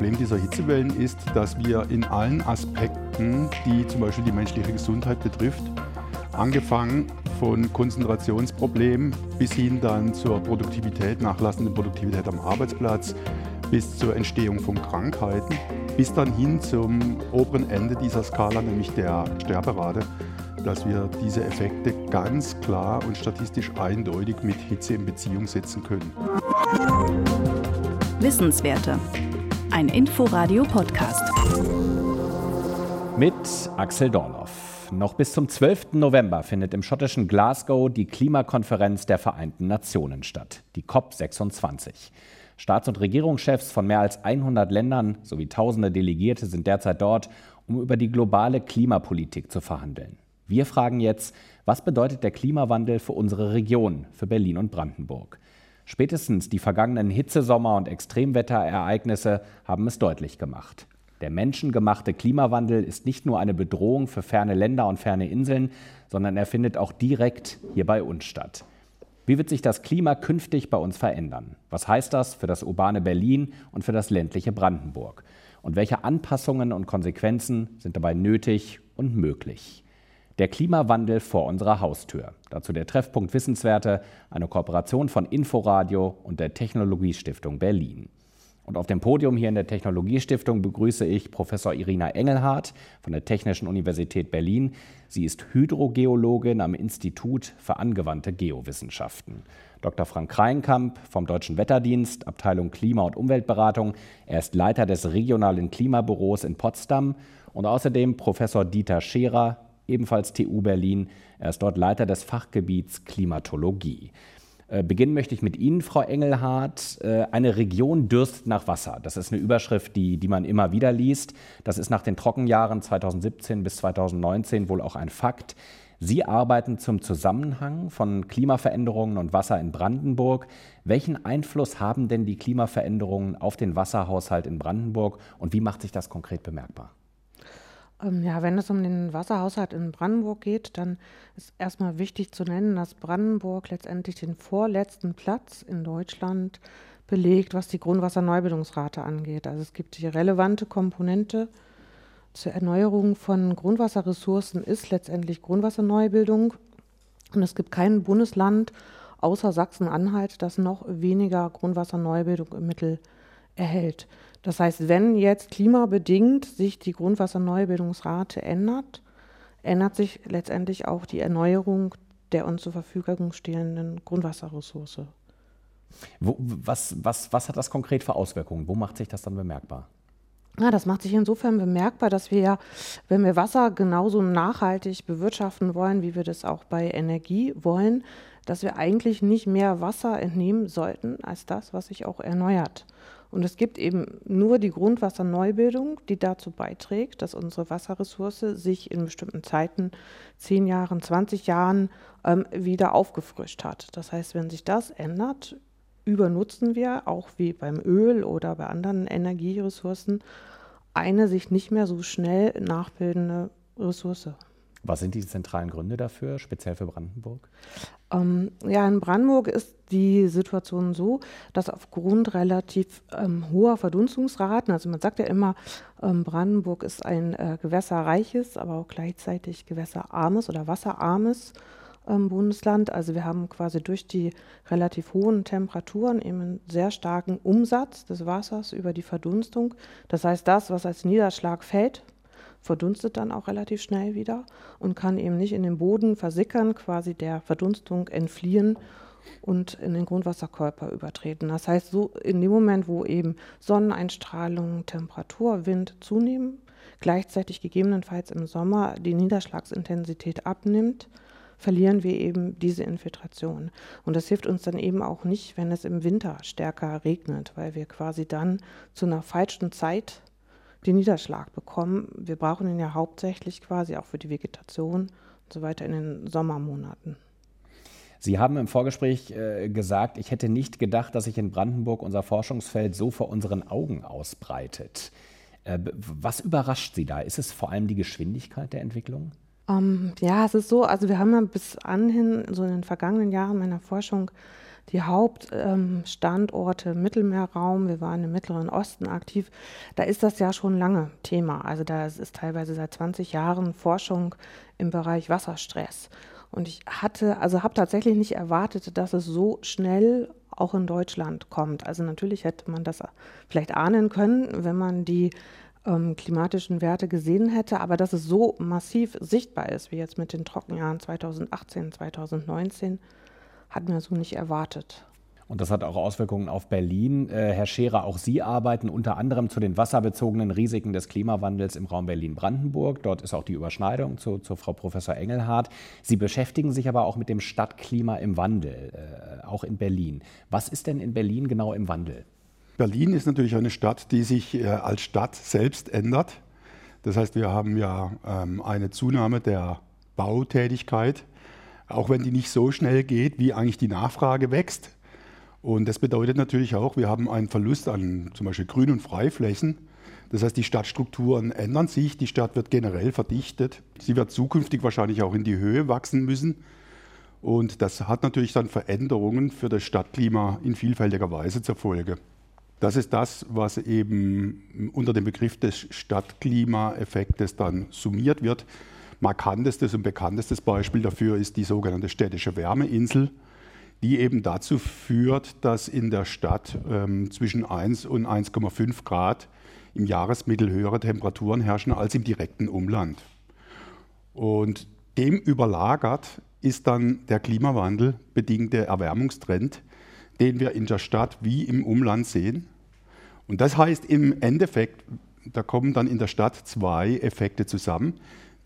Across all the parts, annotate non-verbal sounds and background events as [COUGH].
Problem dieser Hitzewellen ist, dass wir in allen Aspekten, die zum Beispiel die menschliche Gesundheit betrifft, angefangen von Konzentrationsproblemen bis hin dann zur Produktivität, nachlassende Produktivität am Arbeitsplatz, bis zur Entstehung von Krankheiten, bis dann hin zum oberen Ende dieser Skala, nämlich der Sterberate, dass wir diese Effekte ganz klar und statistisch eindeutig mit Hitze in Beziehung setzen können. Wissenswerte. Ein Inforadio-Podcast. Mit Axel Dorloff. Noch bis zum 12. November findet im schottischen Glasgow die Klimakonferenz der Vereinten Nationen statt, die COP26. Staats- und Regierungschefs von mehr als 100 Ländern sowie tausende Delegierte sind derzeit dort, um über die globale Klimapolitik zu verhandeln. Wir fragen jetzt, was bedeutet der Klimawandel für unsere Region, für Berlin und Brandenburg? Spätestens die vergangenen Hitzesommer und Extremwetterereignisse haben es deutlich gemacht. Der menschengemachte Klimawandel ist nicht nur eine Bedrohung für ferne Länder und ferne Inseln, sondern er findet auch direkt hier bei uns statt. Wie wird sich das Klima künftig bei uns verändern? Was heißt das für das urbane Berlin und für das ländliche Brandenburg? Und welche Anpassungen und Konsequenzen sind dabei nötig und möglich? Der Klimawandel vor unserer Haustür. Dazu der Treffpunkt Wissenswerte, eine Kooperation von Inforadio und der Technologiestiftung Berlin. Und auf dem Podium hier in der Technologiestiftung begrüße ich Professor Irina Engelhardt von der Technischen Universität Berlin. Sie ist Hydrogeologin am Institut für angewandte Geowissenschaften. Dr. Frank Kreinkamp vom Deutschen Wetterdienst, Abteilung Klima- und Umweltberatung. Er ist Leiter des regionalen Klimabüros in Potsdam und außerdem Professor Dieter Scherer, ebenfalls TU Berlin. Er ist dort Leiter des Fachgebiets Klimatologie. Äh, beginnen möchte ich mit Ihnen, Frau Engelhardt. Äh, eine Region dürstet nach Wasser. Das ist eine Überschrift, die, die man immer wieder liest. Das ist nach den Trockenjahren 2017 bis 2019 wohl auch ein Fakt. Sie arbeiten zum Zusammenhang von Klimaveränderungen und Wasser in Brandenburg. Welchen Einfluss haben denn die Klimaveränderungen auf den Wasserhaushalt in Brandenburg und wie macht sich das konkret bemerkbar? Ähm, ja, wenn es um den Wasserhaushalt in Brandenburg geht, dann ist erstmal wichtig zu nennen, dass Brandenburg letztendlich den vorletzten Platz in Deutschland belegt, was die Grundwasserneubildungsrate angeht. Also es gibt die relevante Komponente zur Erneuerung von Grundwasserressourcen ist letztendlich Grundwasserneubildung. Und es gibt kein Bundesland außer Sachsen-Anhalt, das noch weniger Grundwasserneubildung im Mittel erhält. Das heißt, wenn jetzt klimabedingt sich die Grundwasserneubildungsrate ändert, ändert sich letztendlich auch die Erneuerung der uns zur Verfügung stehenden Grundwasserressource. Wo, was, was, was hat das konkret für Auswirkungen? Wo macht sich das dann bemerkbar? Ja, das macht sich insofern bemerkbar, dass wir ja, wenn wir Wasser genauso nachhaltig bewirtschaften wollen, wie wir das auch bei Energie wollen, dass wir eigentlich nicht mehr Wasser entnehmen sollten als das, was sich auch erneuert. Und es gibt eben nur die Grundwasserneubildung, die dazu beiträgt, dass unsere Wasserressource sich in bestimmten Zeiten, zehn Jahren, 20 Jahren, ähm, wieder aufgefrischt hat. Das heißt, wenn sich das ändert, übernutzen wir, auch wie beim Öl oder bei anderen Energieressourcen, eine sich nicht mehr so schnell nachbildende Ressource. Was sind die zentralen Gründe dafür, speziell für Brandenburg? Ähm, ja, in Brandenburg ist die Situation so, dass aufgrund relativ ähm, hoher Verdunstungsraten, also man sagt ja immer, ähm, Brandenburg ist ein äh, gewässerreiches, aber auch gleichzeitig gewässerarmes oder wasserarmes ähm, Bundesland. Also wir haben quasi durch die relativ hohen Temperaturen eben einen sehr starken Umsatz des Wassers über die Verdunstung. Das heißt, das, was als Niederschlag fällt, verdunstet dann auch relativ schnell wieder und kann eben nicht in den Boden versickern, quasi der Verdunstung entfliehen und in den Grundwasserkörper übertreten. Das heißt, so in dem Moment, wo eben Sonneneinstrahlung, Temperatur, Wind zunehmen, gleichzeitig gegebenenfalls im Sommer die Niederschlagsintensität abnimmt, verlieren wir eben diese Infiltration. Und das hilft uns dann eben auch nicht, wenn es im Winter stärker regnet, weil wir quasi dann zu einer falschen Zeit den Niederschlag bekommen. Wir brauchen ihn ja hauptsächlich quasi auch für die Vegetation und so weiter in den Sommermonaten. Sie haben im Vorgespräch äh, gesagt, ich hätte nicht gedacht, dass sich in Brandenburg unser Forschungsfeld so vor unseren Augen ausbreitet. Äh, was überrascht Sie da? Ist es vor allem die Geschwindigkeit der Entwicklung? Um, ähm, ja, es ist so, also wir haben ja bis anhin, so in den vergangenen Jahren meiner Forschung, die Hauptstandorte ähm, Mittelmeerraum, wir waren im Mittleren Osten aktiv, da ist das ja schon lange Thema. Also da ist teilweise seit 20 Jahren Forschung im Bereich Wasserstress. Und ich hatte, also habe tatsächlich nicht erwartet, dass es so schnell auch in Deutschland kommt. Also natürlich hätte man das vielleicht ahnen können, wenn man die ähm, klimatischen Werte gesehen hätte, aber dass es so massiv sichtbar ist, wie jetzt mit den Trockenjahren 2018, 2019, hatten wir so nicht erwartet. Und das hat auch Auswirkungen auf Berlin. Äh, Herr Scherer, auch Sie arbeiten unter anderem zu den wasserbezogenen Risiken des Klimawandels im Raum Berlin-Brandenburg. Dort ist auch die Überschneidung zu, zu, Frau Professor Engelhardt. Sie beschäftigen sich aber auch mit dem Stadtklima im Wandel, äh, auch in Berlin. Was ist denn in Berlin genau im Wandel? Berlin ist natürlich eine Stadt, die sich äh, als Stadt selbst ändert. Das heißt, wir haben ja ähm, eine Zunahme der Bautätigkeit, auch wenn die nicht so schnell geht, wie eigentlich die Nachfrage wächst. Und das bedeutet natürlich auch, wir haben einen Verlust an zum Beispiel Grün- und Freiflächen. Das heißt, die Stadtstrukturen ändern sich, die Stadt wird generell verdichtet. Sie wird zukünftig wahrscheinlich auch in die Höhe wachsen müssen. Und das hat natürlich dann Veränderungen für das Stadtklima in vielfältiger Weise zur Folge. Das ist das, was eben unter dem Begriff des Stadtklimaeffektes dann summiert wird. Markantestes und bekanntestes Beispiel dafür ist die sogenannte städtische Wärmeinsel die eben dazu führt, dass in der Stadt ähm, zwischen 1 und 1,5 Grad im Jahresmittel höhere Temperaturen herrschen als im direkten Umland. Und dem überlagert ist dann der Klimawandel bedingte Erwärmungstrend, den wir in der Stadt wie im Umland sehen. Und das heißt im Endeffekt, da kommen dann in der Stadt zwei Effekte zusammen.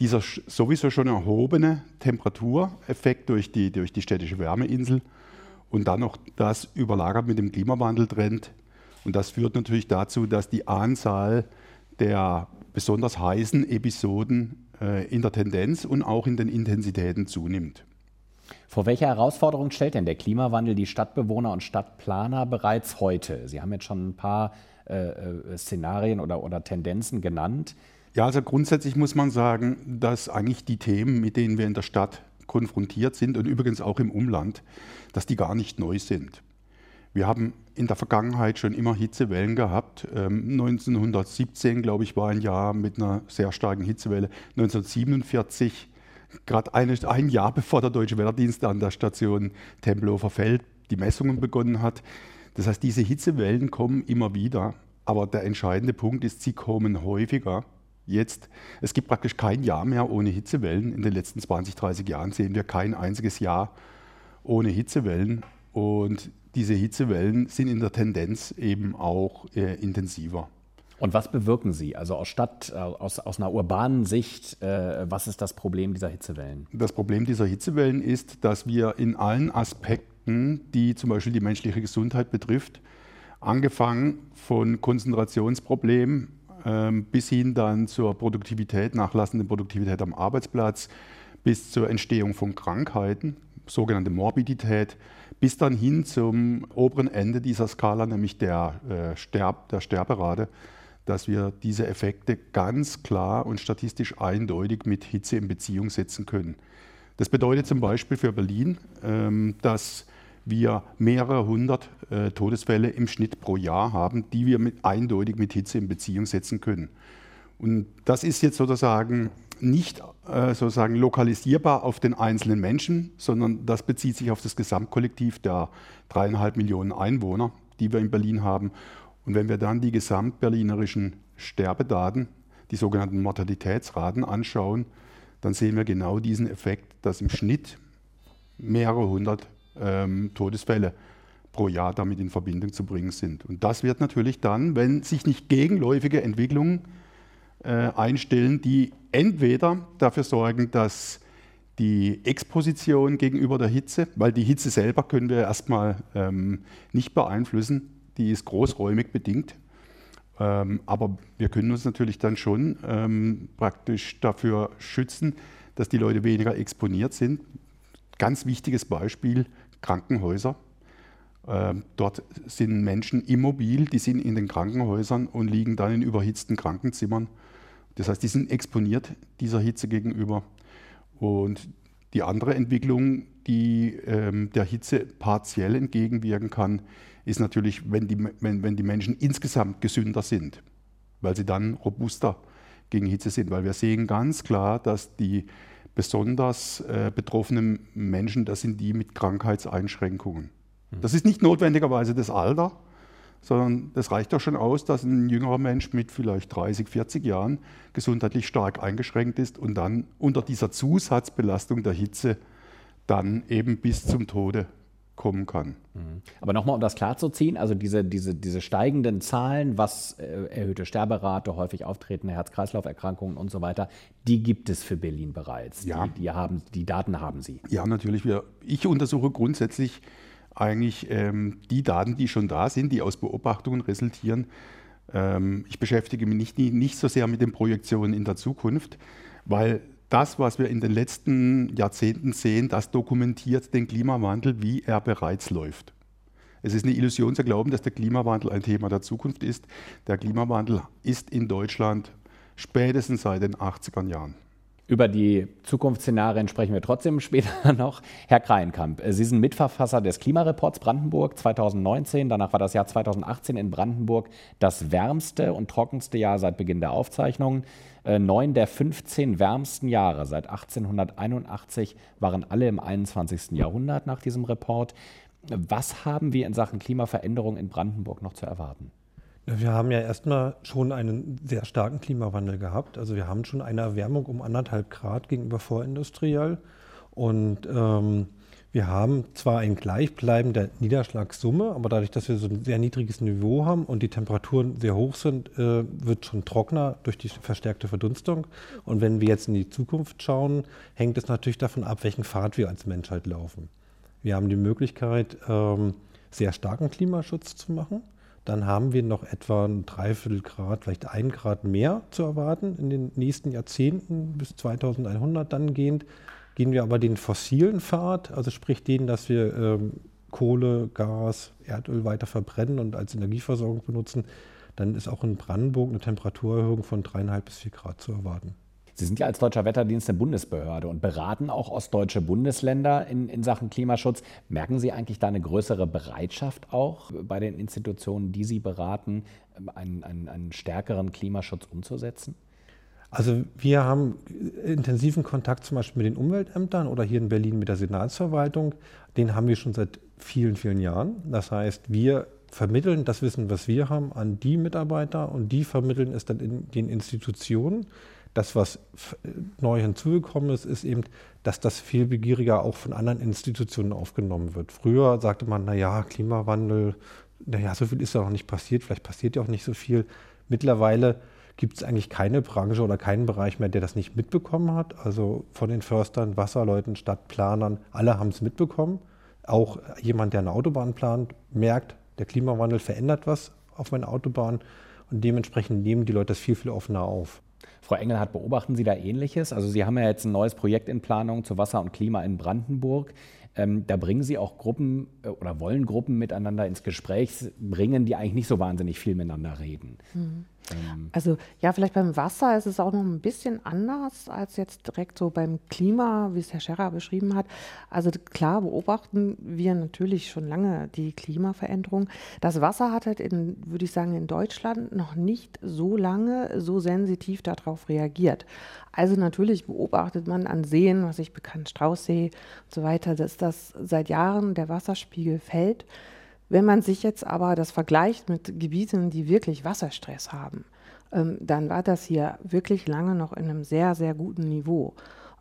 Dieser sowieso schon erhobene Temperatureffekt durch die, durch die städtische Wärmeinsel und dann noch das überlagert mit dem Klimawandeltrend. Und das führt natürlich dazu, dass die Anzahl der besonders heißen Episoden äh, in der Tendenz und auch in den Intensitäten zunimmt. Vor welcher Herausforderung stellt denn der Klimawandel die Stadtbewohner und Stadtplaner bereits heute? Sie haben jetzt schon ein paar äh, äh Szenarien oder, oder Tendenzen genannt. Ja, also grundsätzlich muss man sagen, dass eigentlich die Themen, mit denen wir in der Stadt konfrontiert sind und übrigens auch im Umland, dass die gar nicht neu sind. Wir haben in der Vergangenheit schon immer Hitzewellen gehabt. 1917, ähm, glaube ich, war ein Jahr mit einer sehr starken Hitzewelle. 1947, gerade ein Jahr bevor der Deutsche Wetterdienst an der Station Tempelhofer Feld die Messungen begonnen hat. Das heißt, diese Hitzewellen kommen immer wieder. Aber der entscheidende Punkt ist, sie kommen häufiger. Jetzt, es gibt praktisch kein Jahr mehr ohne Hitzewellen. In den letzten 20, 30 Jahren sehen wir kein einziges Jahr ohne Hitzewellen. Und diese Hitzewellen sind in der Tendenz eben auch äh, intensiver. Und was bewirken sie? Also aus Stadt, äh, aus, aus einer urbanen Sicht, äh, was ist das Problem dieser Hitzewellen? Das Problem dieser Hitzewellen ist, dass wir in allen Aspekten, die zum Beispiel die menschliche Gesundheit betrifft, angefangen von Konzentrationsproblemen bis hin dann zur Produktivität, nachlassenden Produktivität am Arbeitsplatz, bis zur Entstehung von Krankheiten, sogenannte Morbidität, bis dann hin zum oberen Ende dieser Skala, nämlich der, äh, Sterb, der Sterberate, dass wir diese Effekte ganz klar und statistisch eindeutig mit Hitze in Beziehung setzen können. Das bedeutet zum Beispiel für Berlin, ähm, dass wir mehrere hundert äh, Todesfälle im Schnitt pro Jahr haben, die wir mit, eindeutig mit Hitze in Beziehung setzen können. Und das ist jetzt sozusagen nicht äh, sozusagen lokalisierbar auf den einzelnen Menschen, sondern das bezieht sich auf das Gesamtkollektiv der dreieinhalb Millionen Einwohner, die wir in Berlin haben. Und wenn wir dann die gesamtberlinerischen Sterbedaten, die sogenannten Mortalitätsraten anschauen, dann sehen wir genau diesen Effekt, dass im Schnitt mehrere hundert ähm, Todesfälle pro Jahr damit in Verbindung zu bringen sind. Und das wird natürlich dann, wenn sich nicht gegenläufige Entwicklungen äh, einstellen, die entweder dafür sorgen, dass die Exposition gegenüber der Hitze, weil die Hitze selber können wir erstmal ähm, nicht beeinflussen, die ist großräumig bedingt. Ähm, aber wir können uns natürlich dann schon ähm, praktisch dafür schützen, dass die Leute weniger exponiert sind. Ganz wichtiges Beispiel, Krankenhäuser. Ähm, dort sind Menschen immobil, die sind in den Krankenhäusern und liegen dann in überhitzten Krankenzimmern. Das heißt, die sind exponiert dieser Hitze gegenüber. Und die andere Entwicklung, die ähm, der Hitze partiell entgegenwirken kann, ist natürlich, wenn die, wenn, wenn die Menschen insgesamt gesünder sind, weil sie dann robuster gegen Hitze sind. Weil wir sehen ganz klar, dass die besonders äh, betroffenen Menschen, das sind die mit Krankheitseinschränkungen. Mhm. Das ist nicht notwendigerweise das Alter, sondern das reicht doch schon aus, dass ein jüngerer Mensch mit vielleicht 30, 40 Jahren gesundheitlich stark eingeschränkt ist und dann unter dieser Zusatzbelastung der Hitze dann eben bis zum Tode kommen kann. Mhm. Aber nochmal, um das klarzuziehen, also diese, diese, diese steigenden Zahlen, was äh, erhöhte Sterberate, häufig auftretende Herz-Kreislauf-Erkrankungen und so weiter, die gibt es für Berlin bereits. Ja. Die, die, haben, die Daten haben Sie. Ja, natürlich. Wir, ich untersuche grundsätzlich eigentlich ähm, die Daten, die schon da sind, die aus Beobachtungen resultieren. Ähm, ich beschäftige mich nicht, nicht so sehr mit den Projektionen in der Zukunft, weil das, was wir in den letzten Jahrzehnten sehen, das dokumentiert den Klimawandel, wie er bereits läuft. Es ist eine Illusion zu glauben, dass der Klimawandel ein Thema der Zukunft ist. Der Klimawandel ist in Deutschland spätestens seit den 80er Jahren. Über die Zukunftsszenarien sprechen wir trotzdem später [LAUGHS] noch. Herr Kreienkamp, Sie sind Mitverfasser des Klimareports Brandenburg 2019. Danach war das Jahr 2018 in Brandenburg das wärmste und trockenste Jahr seit Beginn der Aufzeichnungen. Äh, neun der 15 wärmsten Jahre seit 1881 waren alle im 21. Jahrhundert nach diesem Report. Was haben wir in Sachen Klimaveränderung in Brandenburg noch zu erwarten? Wir haben ja erstmal schon einen sehr starken Klimawandel gehabt. Also wir haben schon eine Erwärmung um anderthalb Grad gegenüber vorindustriell. Und ähm, wir haben zwar ein Gleichbleiben der Niederschlagssumme, aber dadurch, dass wir so ein sehr niedriges Niveau haben und die Temperaturen sehr hoch sind, äh, wird schon trockener durch die verstärkte Verdunstung. Und wenn wir jetzt in die Zukunft schauen, hängt es natürlich davon ab, welchen Pfad wir als Menschheit laufen. Wir haben die Möglichkeit, ähm, sehr starken Klimaschutz zu machen dann haben wir noch etwa ein Dreiviertel Grad, vielleicht ein Grad mehr zu erwarten in den nächsten Jahrzehnten bis 2100 dann gehend. Gehen wir aber den fossilen Pfad, also sprich den, dass wir ähm, Kohle, Gas, Erdöl weiter verbrennen und als Energieversorgung benutzen, dann ist auch in Brandenburg eine Temperaturerhöhung von dreieinhalb bis vier Grad zu erwarten. Sie sind ja als Deutscher Wetterdienst eine Bundesbehörde und beraten auch ostdeutsche Bundesländer in, in Sachen Klimaschutz. Merken Sie eigentlich da eine größere Bereitschaft auch bei den Institutionen, die Sie beraten, einen, einen, einen stärkeren Klimaschutz umzusetzen? Also wir haben intensiven Kontakt zum Beispiel mit den Umweltämtern oder hier in Berlin mit der Senatsverwaltung. Den haben wir schon seit vielen, vielen Jahren. Das heißt, wir vermitteln das Wissen, was wir haben, an die Mitarbeiter und die vermitteln es dann in den Institutionen. Das, was neu hinzugekommen ist, ist eben, dass das viel begieriger auch von anderen Institutionen aufgenommen wird. Früher sagte man, naja, Klimawandel, naja, so viel ist ja noch nicht passiert, vielleicht passiert ja auch nicht so viel. Mittlerweile gibt es eigentlich keine Branche oder keinen Bereich mehr, der das nicht mitbekommen hat. Also von den Förstern, Wasserleuten, Stadtplanern, alle haben es mitbekommen. Auch jemand, der eine Autobahn plant, merkt, der Klimawandel verändert was auf meiner Autobahn und dementsprechend nehmen die Leute das viel, viel offener auf. Frau Engelhardt, beobachten Sie da Ähnliches? Also Sie haben ja jetzt ein neues Projekt in Planung zu Wasser und Klima in Brandenburg. Ähm, da bringen Sie auch Gruppen äh, oder wollen Gruppen miteinander ins Gespräch bringen, die eigentlich nicht so wahnsinnig viel miteinander reden. Mhm. Ähm. Also ja, vielleicht beim Wasser ist es auch noch ein bisschen anders als jetzt direkt so beim Klima, wie es Herr Scherrer beschrieben hat. Also klar beobachten wir natürlich schon lange die Klimaveränderung. Das Wasser hat halt, in, würde ich sagen, in Deutschland noch nicht so lange so sensitiv darauf reagiert. Also natürlich beobachtet man an Seen, was ich bekannt, Straußsee und so weiter, dass das seit Jahren der Wasserspiegel fällt. Wenn man sich jetzt aber das vergleicht mit Gebieten, die wirklich Wasserstress haben, ähm, dann war das hier wirklich lange noch in einem sehr, sehr guten Niveau.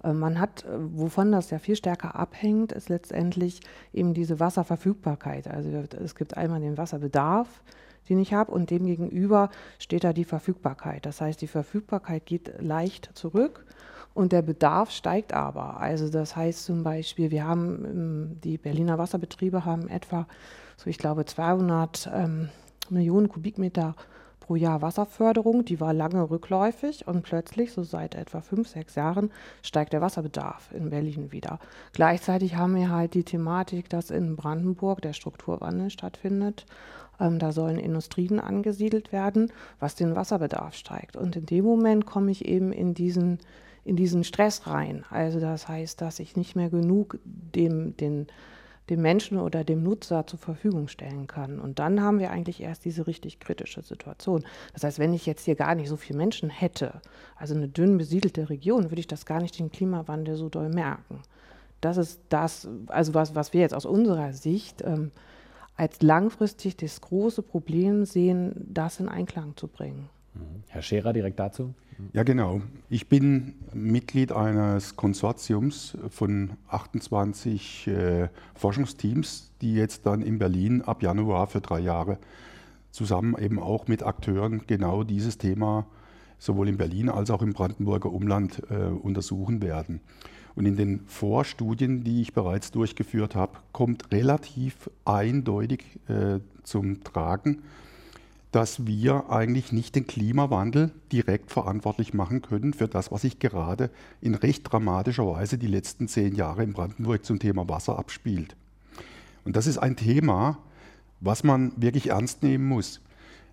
Ähm, man hat, äh, wovon das ja viel stärker abhängt, ist letztendlich eben diese Wasserverfügbarkeit. Also es gibt einmal den Wasserbedarf, den ich habe, und demgegenüber steht da die Verfügbarkeit. Das heißt, die Verfügbarkeit geht leicht zurück und der Bedarf steigt aber. Also das heißt zum Beispiel, wir haben, ähm, die Berliner Wasserbetriebe haben etwa so ich glaube 200 ähm, Millionen Kubikmeter pro Jahr Wasserförderung. Die war lange rückläufig und plötzlich, so seit etwa fünf, sechs Jahren, steigt der Wasserbedarf in Berlin wieder. Gleichzeitig haben wir halt die Thematik, dass in Brandenburg der Strukturwandel stattfindet. Ähm, da sollen Industrien angesiedelt werden, was den Wasserbedarf steigt. Und in dem Moment komme ich eben in diesen in diesen Stress rein. Also das heißt, dass ich nicht mehr genug dem, den, dem Menschen oder dem Nutzer zur Verfügung stellen kann. Und dann haben wir eigentlich erst diese richtig kritische Situation. Das heißt, wenn ich jetzt hier gar nicht so viele Menschen hätte, also eine dünn besiedelte Region, würde ich das gar nicht den Klimawandel so doll merken. Das ist das, also was, was wir jetzt aus unserer Sicht ähm, als langfristig das große Problem sehen, das in Einklang zu bringen. Herr Scherer, direkt dazu. Ja, genau. Ich bin Mitglied eines Konsortiums von 28 äh, Forschungsteams, die jetzt dann in Berlin ab Januar für drei Jahre zusammen eben auch mit Akteuren genau dieses Thema sowohl in Berlin als auch im Brandenburger Umland äh, untersuchen werden. Und in den Vorstudien, die ich bereits durchgeführt habe, kommt relativ eindeutig äh, zum Tragen, dass wir eigentlich nicht den Klimawandel direkt verantwortlich machen können für das, was sich gerade in recht dramatischer Weise die letzten zehn Jahre in Brandenburg zum Thema Wasser abspielt. Und das ist ein Thema, was man wirklich ernst nehmen muss.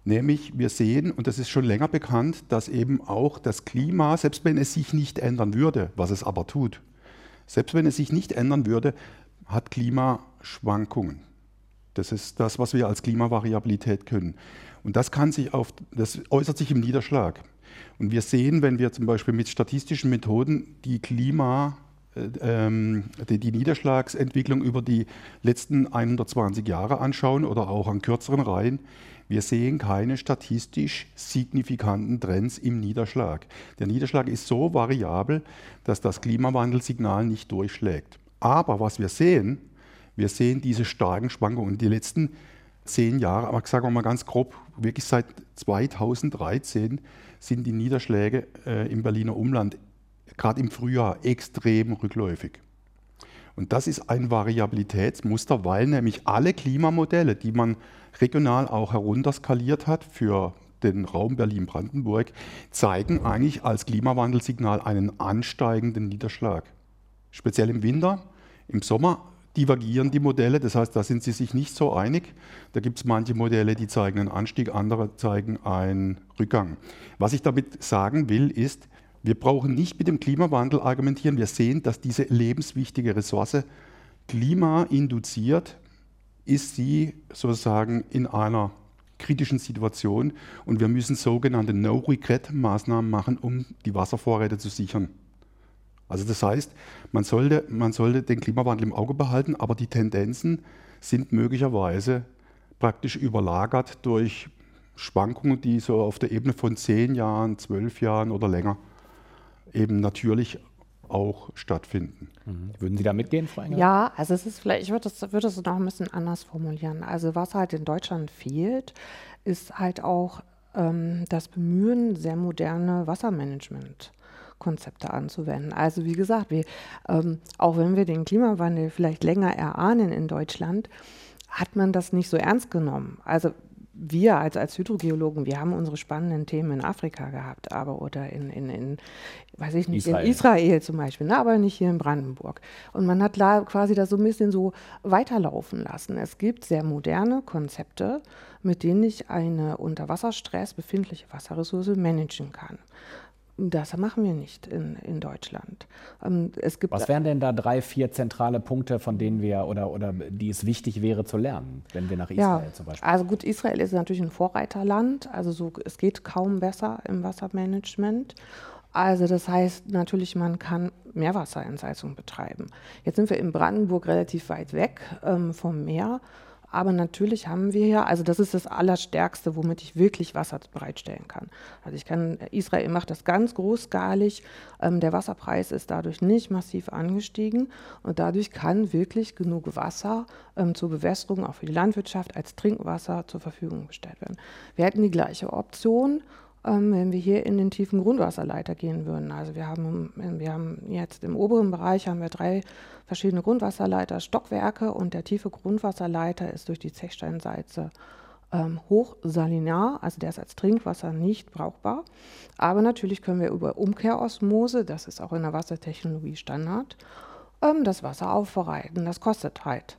Nämlich wir sehen, und das ist schon länger bekannt, dass eben auch das Klima, selbst wenn es sich nicht ändern würde, was es aber tut, selbst wenn es sich nicht ändern würde, hat Klimaschwankungen. Das ist das, was wir als Klimavariabilität können. Und das kann sich auf, das äußert sich im Niederschlag. Und wir sehen, wenn wir zum Beispiel mit statistischen Methoden die Klima, äh, ähm, die, die, Niederschlagsentwicklung über die letzten 120 Jahre anschauen oder auch an kürzeren Reihen, wir sehen keine statistisch signifikanten Trends im Niederschlag. Der Niederschlag ist so variabel, dass das Klimawandelsignal nicht durchschlägt. Aber was wir sehen, wir sehen diese starken Schwankungen. Die letzten zehn Jahre, aber sagen wir mal ganz grob, wirklich seit 2013 sind die Niederschläge äh, im Berliner Umland gerade im Frühjahr extrem rückläufig. Und das ist ein Variabilitätsmuster, weil nämlich alle Klimamodelle, die man regional auch herunterskaliert hat für den Raum Berlin-Brandenburg, zeigen eigentlich als Klimawandelsignal einen ansteigenden Niederschlag. Speziell im Winter, im Sommer divergieren die Modelle, das heißt, da sind sie sich nicht so einig. Da gibt es manche Modelle, die zeigen einen Anstieg, andere zeigen einen Rückgang. Was ich damit sagen will, ist, wir brauchen nicht mit dem Klimawandel argumentieren. Wir sehen, dass diese lebenswichtige Ressource klimainduziert ist sie sozusagen in einer kritischen Situation und wir müssen sogenannte No-Regret-Maßnahmen machen, um die Wasservorräte zu sichern. Also das heißt, man sollte, man sollte den Klimawandel im Auge behalten, aber die Tendenzen sind möglicherweise praktisch überlagert durch Schwankungen, die so auf der Ebene von zehn Jahren, zwölf Jahren oder länger eben natürlich auch stattfinden. Mhm. Würden Sie da mitgehen, Frau Engel? Ja, also es ist vielleicht, ich würde es würd noch ein bisschen anders formulieren. Also was halt in Deutschland fehlt, ist halt auch ähm, das Bemühen, sehr moderne Wassermanagement Konzepte anzuwenden. Also wie gesagt, wir, ähm, auch wenn wir den Klimawandel vielleicht länger erahnen in Deutschland, hat man das nicht so ernst genommen. Also wir als, als Hydrogeologen, wir haben unsere spannenden Themen in Afrika gehabt, aber oder in, in, in weiß ich nicht, Israel. in Israel zum Beispiel, ne, aber nicht hier in Brandenburg. Und man hat da quasi das so ein bisschen so weiterlaufen lassen. Es gibt sehr moderne Konzepte, mit denen ich eine unter Wasserstress befindliche Wasserressource managen kann. Das machen wir nicht in, in Deutschland. Ähm, es gibt Was wären denn da drei, vier zentrale Punkte, von denen wir oder, oder die es wichtig wäre zu lernen, wenn wir nach Israel ja, zum Beispiel? Also gut, Israel ist natürlich ein Vorreiterland. Also so, es geht kaum besser im Wassermanagement. Also das heißt natürlich, man kann Meerwasserentsalzung betreiben. Jetzt sind wir in Brandenburg relativ weit weg ähm, vom Meer. Aber natürlich haben wir ja, also das ist das Allerstärkste, womit ich wirklich Wasser bereitstellen kann. Also ich kann, Israel macht das ganz großskalig. Ähm, der Wasserpreis ist dadurch nicht massiv angestiegen und dadurch kann wirklich genug Wasser ähm, zur Bewässerung, auch für die Landwirtschaft, als Trinkwasser zur Verfügung gestellt werden. Wir hätten die gleiche Option ähm, wenn wir hier in den tiefen Grundwasserleiter gehen würden. Also wir haben, wir haben jetzt im oberen Bereich haben wir drei verschiedene Grundwasserleiter, Stockwerke und der tiefe Grundwasserleiter ist durch die Zechsteinsalze ähm, hochsalinar, also der ist als Trinkwasser nicht brauchbar. Aber natürlich können wir über Umkehrosmose, das ist auch in der Wassertechnologie Standard, ähm, das Wasser aufbereiten. Das kostet halt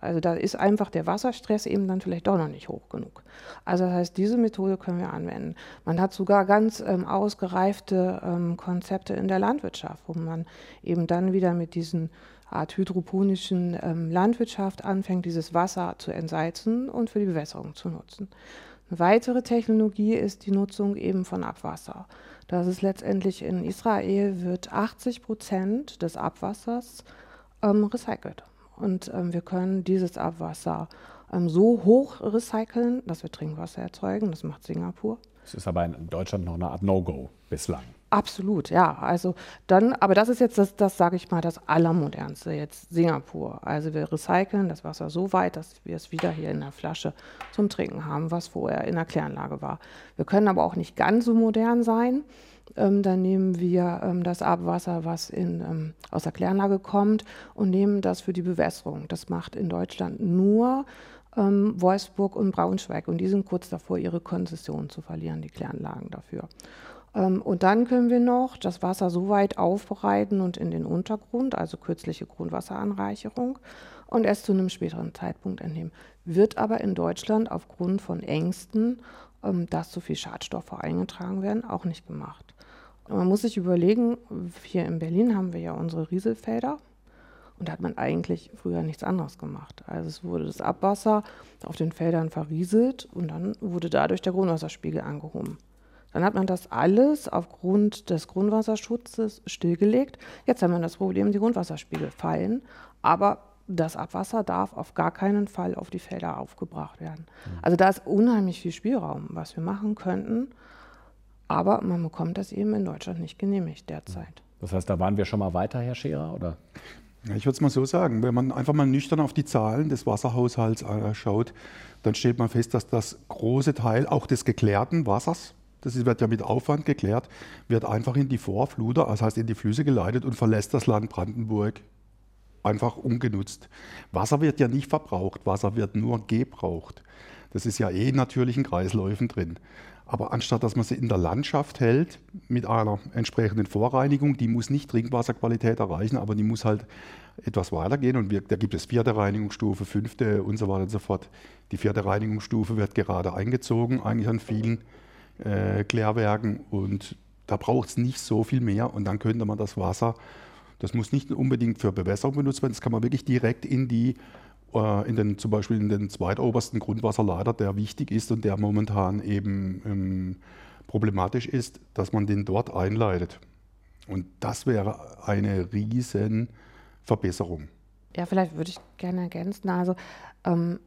Also da ist einfach der Wasserstress eben dann vielleicht doch noch nicht hoch genug. Also das heißt, diese Methode können wir anwenden. Man hat sogar ganz ähm, ausgereifte ähm, Konzepte in der Landwirtschaft, wo man eben dann wieder mit diesen Art hydroponischen ähm, Landwirtschaft anfängt, dieses Wasser zu entsalzen und für die Bewässerung zu nutzen. Eine weitere Technologie ist die Nutzung eben von Abwasser. Das ist letztendlich in Israel wird 80 Prozent des Abwassers ähm, recycelt. Und ähm, wir können dieses Abwasser ähm, so hoch recyceln, dass wir Trinkwasser erzeugen. Das macht Singapur. Das ist aber in Deutschland noch eine Art No-Go bislang. Absolut, ja. Also dann, aber das ist jetzt das, das sage ich mal, das Allermodernste jetzt Singapur. Also wir recyceln das Wasser so weit, dass wir es wieder hier in der Flasche zum Trinken haben, was vorher in der Kläranlage war. Wir können aber auch nicht ganz so modern sein. Ähm, dann nehmen wir ähm, das Abwasser, was in, ähm, aus der Kläranlage kommt, und nehmen das für die Bewässerung. Das macht in Deutschland nur ähm, Wolfsburg und Braunschweig. Und die sind kurz davor, ihre Konzession zu verlieren, die Kläranlagen dafür. Ähm, und dann können wir noch das Wasser so weit aufbereiten und in den Untergrund, also kürzliche Grundwasseranreicherung, und erst zu einem späteren Zeitpunkt entnehmen. Wird aber in Deutschland aufgrund von Ängsten, dass zu viel Schadstoffe eingetragen werden, auch nicht gemacht. Man muss sich überlegen, hier in Berlin haben wir ja unsere Rieselfelder. Und da hat man eigentlich früher nichts anderes gemacht. Also es wurde das Abwasser auf den Feldern verrieselt und dann wurde dadurch der Grundwasserspiegel angehoben. Dann hat man das alles aufgrund des Grundwasserschutzes stillgelegt. Jetzt haben wir das Problem, die Grundwasserspiegel fallen, aber das Abwasser darf auf gar keinen Fall auf die Felder aufgebracht werden. Mhm. Also da ist unheimlich viel Spielraum, was wir machen könnten. Aber man bekommt das eben in Deutschland nicht genehmigt derzeit. Das heißt, da waren wir schon mal weiter, Herr Scherer, oder? Ja, ich würde es mal so sagen, wenn man einfach mal nüchtern auf die Zahlen des Wasserhaushalts äh, schaut, dann stellt man fest, dass das große Teil auch des geklärten Wassers, das wird ja mit Aufwand geklärt, wird einfach in die Vorfluter, das heißt in die Flüsse geleitet und verlässt das Land Brandenburg einfach ungenutzt. Wasser wird ja nicht verbraucht, Wasser wird nur gebraucht. Das ist ja eh in natürlichen Kreisläufen drin. Aber anstatt dass man sie in der Landschaft hält mit einer entsprechenden Vorreinigung, die muss nicht Trinkwasserqualität erreichen, aber die muss halt etwas weitergehen. Und wir, da gibt es vierte Reinigungsstufe, fünfte und so weiter und so fort. Die vierte Reinigungsstufe wird gerade eingezogen, eigentlich an vielen äh, Klärwerken. Und da braucht es nicht so viel mehr. Und dann könnte man das Wasser, das muss nicht unbedingt für Bewässerung benutzt werden, das kann man wirklich direkt in die äh, in den, zum Beispiel in den zweitobersten Grundwasserleiter, der wichtig ist und der momentan eben ähm, problematisch ist, dass man den dort einleitet. Und das wäre eine riesen Verbesserung. Ja, vielleicht würde ich gerne ergänzen. Also ähm,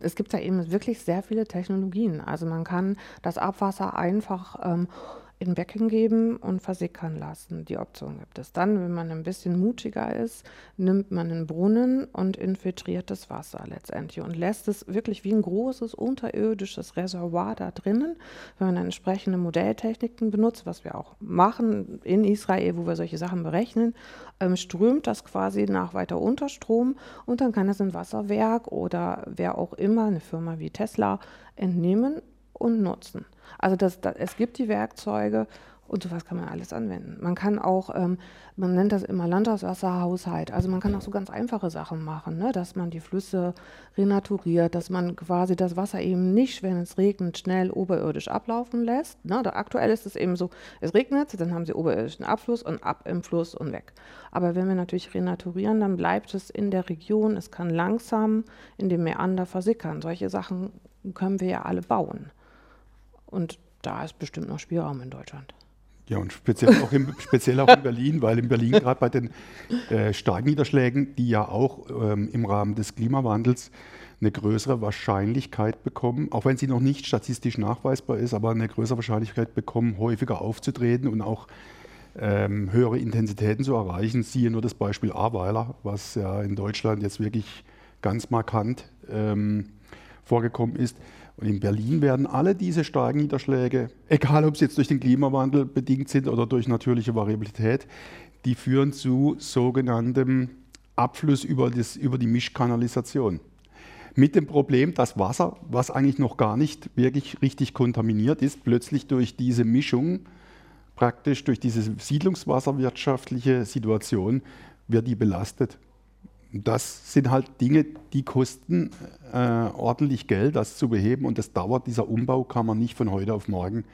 es gibt ja eben wirklich sehr viele Technologien. Also man kann das Abwasser einfach ähm, in Becken geben und versickern lassen. Die Option gibt es. Dann, wenn man ein bisschen mutiger ist, nimmt man einen Brunnen und infiltriert das Wasser letztendlich und lässt es wirklich wie ein großes unterirdisches Reservoir da drinnen. Wenn man entsprechende Modelltechniken benutzt, was wir auch machen in Israel, wo wir solche Sachen berechnen, ähm, strömt das quasi nach weiter Unterstrom und dann kann es ein Wasserwerk oder wer auch immer, eine Firma wie Tesla, entnehmen und nutzen. Also das, das, es gibt die Werkzeuge und sowas kann man alles anwenden. Man kann auch, ähm, man nennt das immer Landtagswasserhaushalt. Also man kann auch so ganz einfache Sachen machen, ne? dass man die Flüsse renaturiert, dass man quasi das Wasser eben nicht, wenn es regnet, schnell oberirdisch ablaufen lässt. Ne? Da aktuell ist es eben so, es regnet, dann haben sie oberirdischen Abfluss und ab im Fluss und weg. Aber wenn wir natürlich renaturieren, dann bleibt es in der Region, es kann langsam in dem Meander versickern. Solche Sachen können wir ja alle bauen. Und da ist bestimmt noch Spielraum in Deutschland. Ja, und speziell auch, im, [LAUGHS] speziell auch in Berlin, weil in Berlin gerade bei den äh, Starkniederschlägen, die ja auch ähm, im Rahmen des Klimawandels eine größere Wahrscheinlichkeit bekommen, auch wenn sie noch nicht statistisch nachweisbar ist, aber eine größere Wahrscheinlichkeit bekommen, häufiger aufzutreten und auch ähm, höhere Intensitäten zu erreichen. Siehe nur das Beispiel Ahrweiler, was ja in Deutschland jetzt wirklich ganz markant ähm, vorgekommen ist. Und in Berlin werden alle diese starken Niederschläge, egal ob sie jetzt durch den Klimawandel bedingt sind oder durch natürliche Variabilität, die führen zu sogenanntem Abfluss über, das, über die Mischkanalisation. Mit dem Problem, dass Wasser, was eigentlich noch gar nicht wirklich richtig kontaminiert ist, plötzlich durch diese Mischung, praktisch durch diese siedlungswasserwirtschaftliche Situation, wird die belastet. Das sind halt Dinge, die kosten äh, ordentlich Geld, das zu beheben und das dauert. Dieser Umbau kann man nicht von heute auf morgen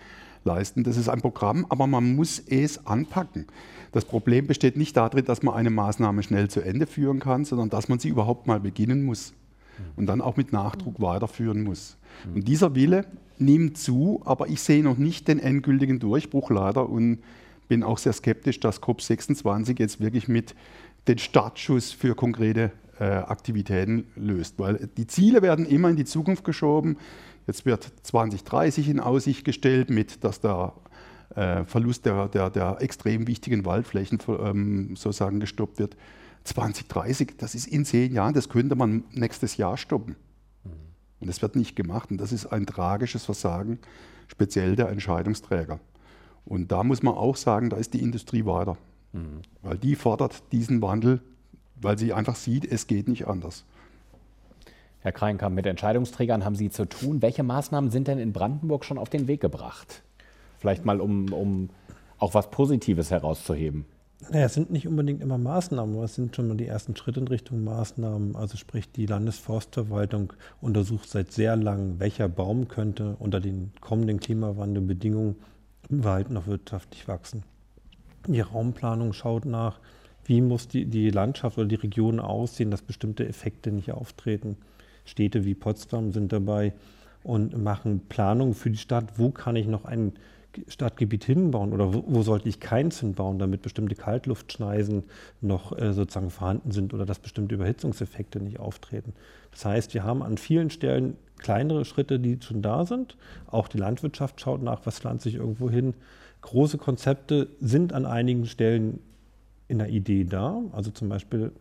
leisten. Das ist ein Programm, aber man muss es anpacken. Das Problem besteht nicht darin, dass man eine Maßnahme schnell zu Ende führen kann, sondern dass man sie überhaupt mal beginnen muss und dann auch mit Nachdruck weiterführen muss. Und dieser Wille nimmt zu, aber ich sehe noch nicht den endgültigen Durchbruch leider und bin auch sehr skeptisch, dass COP26 jetzt wirklich mit den Startschuss für konkrete äh, Aktivitäten löst. Weil die Ziele werden immer in die Zukunft geschoben. Jetzt wird 2030 in Aussicht gestellt, mit dass der äh, Verlust der, der, der, extrem wichtigen Waldflächen ähm, sozusagen gestoppt wird. 2030, das ist in zehn Jahren, das könnte man nächstes Jahr stoppen. Und das wird nicht gemacht. Und das ist ein tragisches Versagen, speziell der Entscheidungsträger. Und da muss man auch sagen, da ist die Industrie weiter. Mhm. Weil die fordert diesen Wandel, weil sie einfach sieht, es geht nicht anders. Herr Kreinkamp, mit Entscheidungsträgern haben Sie zu tun. Welche Maßnahmen sind denn in Brandenburg schon auf den Weg gebracht? Vielleicht mal, um, um auch was Positives herauszuheben. Naja, es sind nicht unbedingt immer Maßnahmen, aber es sind schon mal die ersten Schritte in Richtung Maßnahmen. Also sprich, die Landesforstverwaltung untersucht seit sehr langem, welcher Baum könnte unter den kommenden Klimawandelbedingungen im Wald noch wirtschaftlich wachsen. Die Raumplanung schaut nach, wie muss die, die Landschaft oder die Region aussehen, dass bestimmte Effekte nicht auftreten. Städte wie Potsdam sind dabei und machen Planungen für die Stadt, wo kann ich noch ein Stadtgebiet hinbauen oder wo, wo sollte ich keins hinbauen, damit bestimmte Kaltluftschneisen noch äh, sozusagen vorhanden sind oder dass bestimmte Überhitzungseffekte nicht auftreten. Das heißt, wir haben an vielen Stellen kleinere Schritte, die schon da sind. Auch die Landwirtschaft schaut nach, was pflanze ich irgendwo hin. Große Konzepte sind an einigen Stellen in der Idee da. Also zum Beispiel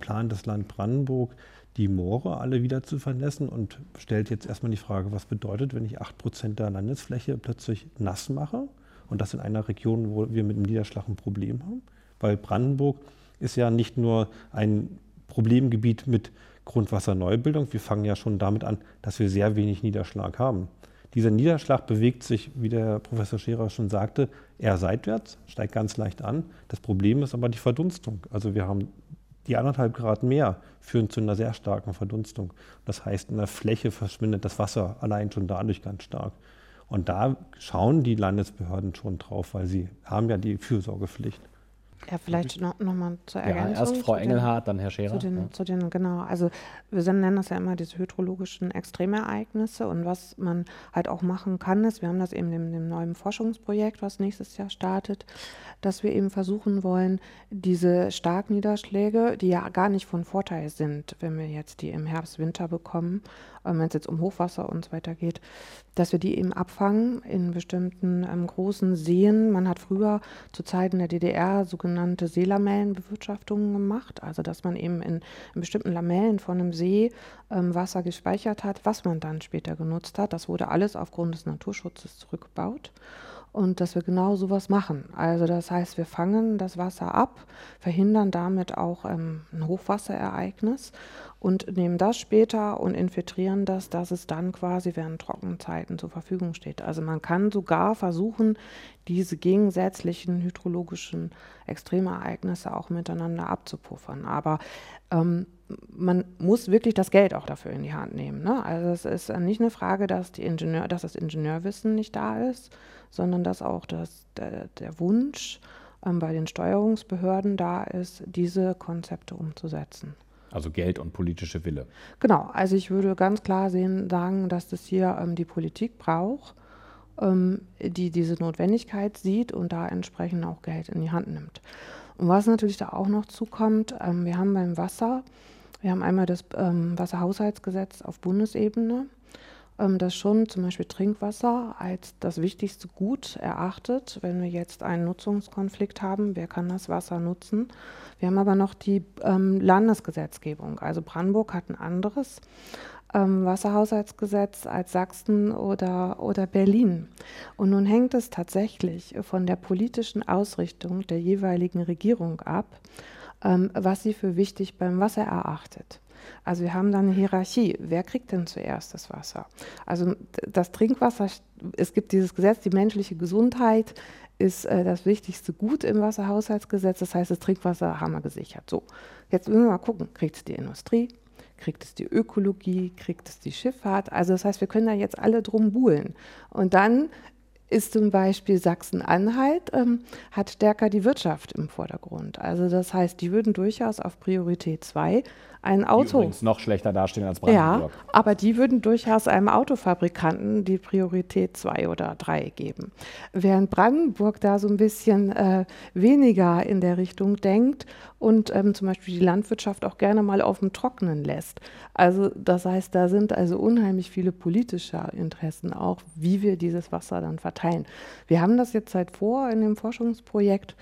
plant das Land Brandenburg, die Moore alle wieder zu vernässen und stellt jetzt erstmal die Frage, was bedeutet, wenn ich 8% der Landesfläche plötzlich nass mache und das in einer Region, wo wir mit dem Niederschlag ein Problem haben. Weil Brandenburg ist ja nicht nur ein Problemgebiet mit Grundwasserneubildung, wir fangen ja schon damit an, dass wir sehr wenig Niederschlag haben. Dieser Niederschlag bewegt sich, wie der Professor Scherer schon sagte, eher seitwärts, steigt ganz leicht an. Das Problem ist aber die Verdunstung. Also wir haben die anderthalb Grad mehr führen zu einer sehr starken Verdunstung. Das heißt, in der Fläche verschwindet das Wasser allein schon dadurch ganz stark. Und da schauen die Landesbehörden schon drauf, weil sie haben ja die Fürsorgepflicht. Ja, vielleicht noch, noch mal zur Ergänzung. Ja, erst Frau Engelhardt, dann Herr Scherer. Zu den, ja. zu den, genau, also wir nennen das ja immer diese hydrologischen Extremereignisse und was man halt auch machen kann, ist, wir haben das eben in dem neuen Forschungsprojekt, was nächstes Jahr startet, dass wir eben versuchen wollen, diese Starkniederschläge, die ja gar nicht von Vorteil sind, wenn wir jetzt die im Herbst, Winter bekommen, wenn es jetzt um Hochwasser und so weiter geht, dass wir die eben abfangen in bestimmten ähm, großen Seen. Man hat früher zu Zeiten der DDR sogenannte Seelamellenbewirtschaftungen gemacht, also dass man eben in, in bestimmten Lamellen von einem See ähm, Wasser gespeichert hat, was man dann später genutzt hat. Das wurde alles aufgrund des Naturschutzes zurückgebaut und dass wir genau sowas machen. Also das heißt, wir fangen das Wasser ab, verhindern damit auch ähm, ein Hochwasserereignis und nehmen das später und infiltrieren das, dass es dann quasi während Trockenzeiten zur Verfügung steht. Also man kann sogar versuchen, diese gegensätzlichen hydrologischen Extremereignisse auch miteinander abzupuffern. Aber ähm, man muss wirklich das Geld auch dafür in die Hand nehmen. Ne? Also es ist nicht eine Frage, dass, die Ingenieur, dass das Ingenieurwissen nicht da ist, sondern dass auch das, der, der Wunsch ähm, bei den Steuerungsbehörden da ist, diese Konzepte umzusetzen. Also Geld und politische Wille. Genau, also ich würde ganz klar sehen, sagen, dass das hier ähm, die Politik braucht, ähm, die diese Notwendigkeit sieht und da entsprechend auch Geld in die Hand nimmt. Und was natürlich da auch noch zukommt, ähm, wir haben beim Wasser, wir haben einmal das ähm, Wasserhaushaltsgesetz auf Bundesebene, das schon zum Beispiel Trinkwasser als das wichtigste Gut erachtet, wenn wir jetzt einen Nutzungskonflikt haben, wer kann das Wasser nutzen. Wir haben aber noch die ähm, Landesgesetzgebung. Also Brandenburg hat ein anderes ähm, Wasserhaushaltsgesetz als Sachsen oder, oder Berlin. Und nun hängt es tatsächlich von der politischen Ausrichtung der jeweiligen Regierung ab, ähm, was sie für wichtig beim Wasser erachtet. Also wir haben dann eine Hierarchie. Wer kriegt denn zuerst das Wasser? Also das Trinkwasser, es gibt dieses Gesetz, die menschliche Gesundheit ist äh, das wichtigste Gut im Wasserhaushaltsgesetz. Das heißt, das Trinkwasser haben wir gesichert. So, jetzt müssen wir mal gucken, kriegt es die Industrie? Kriegt es die Ökologie? Kriegt es die Schifffahrt? Also das heißt, wir können da jetzt alle drum buhlen. Und dann ist zum Beispiel Sachsen-Anhalt, ähm, hat stärker die Wirtschaft im Vordergrund. Also das heißt, die würden durchaus auf Priorität 2 ein Auto. Die übrigens noch schlechter dastehen als Brandenburg. Ja, aber die würden durchaus einem Autofabrikanten die Priorität 2 oder 3 geben. Während Brandenburg da so ein bisschen äh, weniger in der Richtung denkt und ähm, zum Beispiel die Landwirtschaft auch gerne mal auf dem Trockenen lässt. Also das heißt, da sind also unheimlich viele politische Interessen auch, wie wir dieses Wasser dann verteilen. Wir haben das jetzt seit vor in dem Forschungsprojekt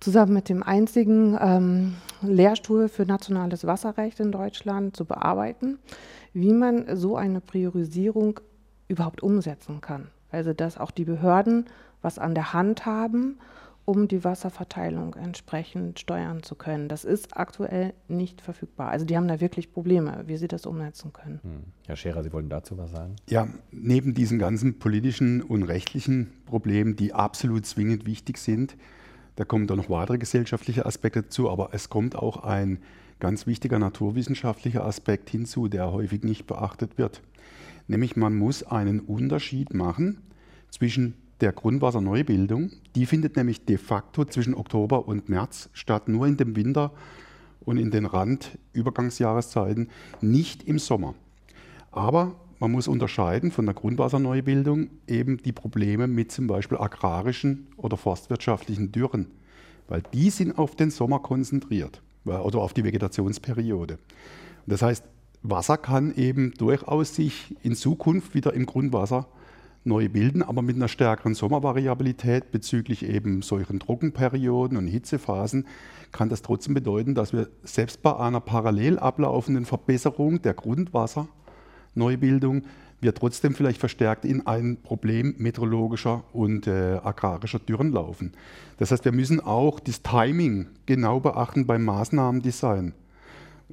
zusammen mit dem einzigen ähm, Lehrstuhl für nationales Wasserrecht in Deutschland zu bearbeiten, wie man so eine Priorisierung überhaupt umsetzen kann. Also dass auch die Behörden was an der Hand haben, um die Wasserverteilung entsprechend steuern zu können. Das ist aktuell nicht verfügbar. Also die haben da wirklich Probleme, wie sie das umsetzen können. Hm. Herr Scherer, Sie wollten dazu was sagen? Ja, neben diesen ganzen politischen und rechtlichen Problemen, die absolut zwingend wichtig sind, da kommen dann noch weitere gesellschaftliche Aspekte dazu, aber es kommt auch ein ganz wichtiger naturwissenschaftlicher Aspekt hinzu, der häufig nicht beachtet wird. Nämlich man muss einen Unterschied machen zwischen der Grundwasserneubildung. Die findet nämlich de facto zwischen Oktober und März statt, nur in dem Winter und in den Randübergangsjahreszeiten, nicht im Sommer. Aber man muss unterscheiden von der Grundwasserneubildung eben die Probleme mit zum Beispiel agrarischen oder forstwirtschaftlichen Dürren, weil die sind auf den Sommer konzentriert oder auf die Vegetationsperiode. Das heißt, Wasser kann eben durchaus sich in Zukunft wieder im Grundwasser neu bilden, aber mit einer stärkeren Sommervariabilität bezüglich eben solchen Trockenperioden und Hitzephasen kann das trotzdem bedeuten, dass wir selbst bei einer parallel ablaufenden Verbesserung der Grundwasser Neubildung wir trotzdem vielleicht verstärkt in ein Problem meteorologischer und äh, agrarischer Dürren laufen. Das heißt, wir müssen auch das Timing genau beachten beim Maßnahmendesign.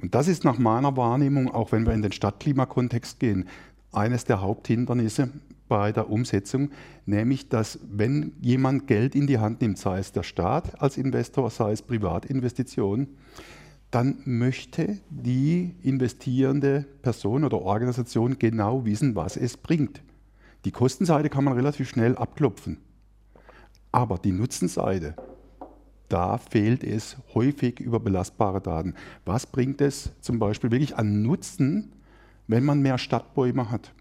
Und das ist nach meiner Wahrnehmung, auch wenn wir in den Stadtklimakontext gehen, eines der Haupthindernisse bei der Umsetzung, nämlich dass wenn jemand Geld in die Hand nimmt, sei es der Staat als Investor, sei es Privatinvestitionen, dann möchte die investierende Person oder Organisation genau wissen, was es bringt. Die Kostenseite kann man relativ schnell abklopfen. Aber die Nutzenseite, da fehlt es häufig über belastbare Daten. Was bringt es zum Beispiel wirklich an Nutzen, wenn man mehr Stadtbäume hat?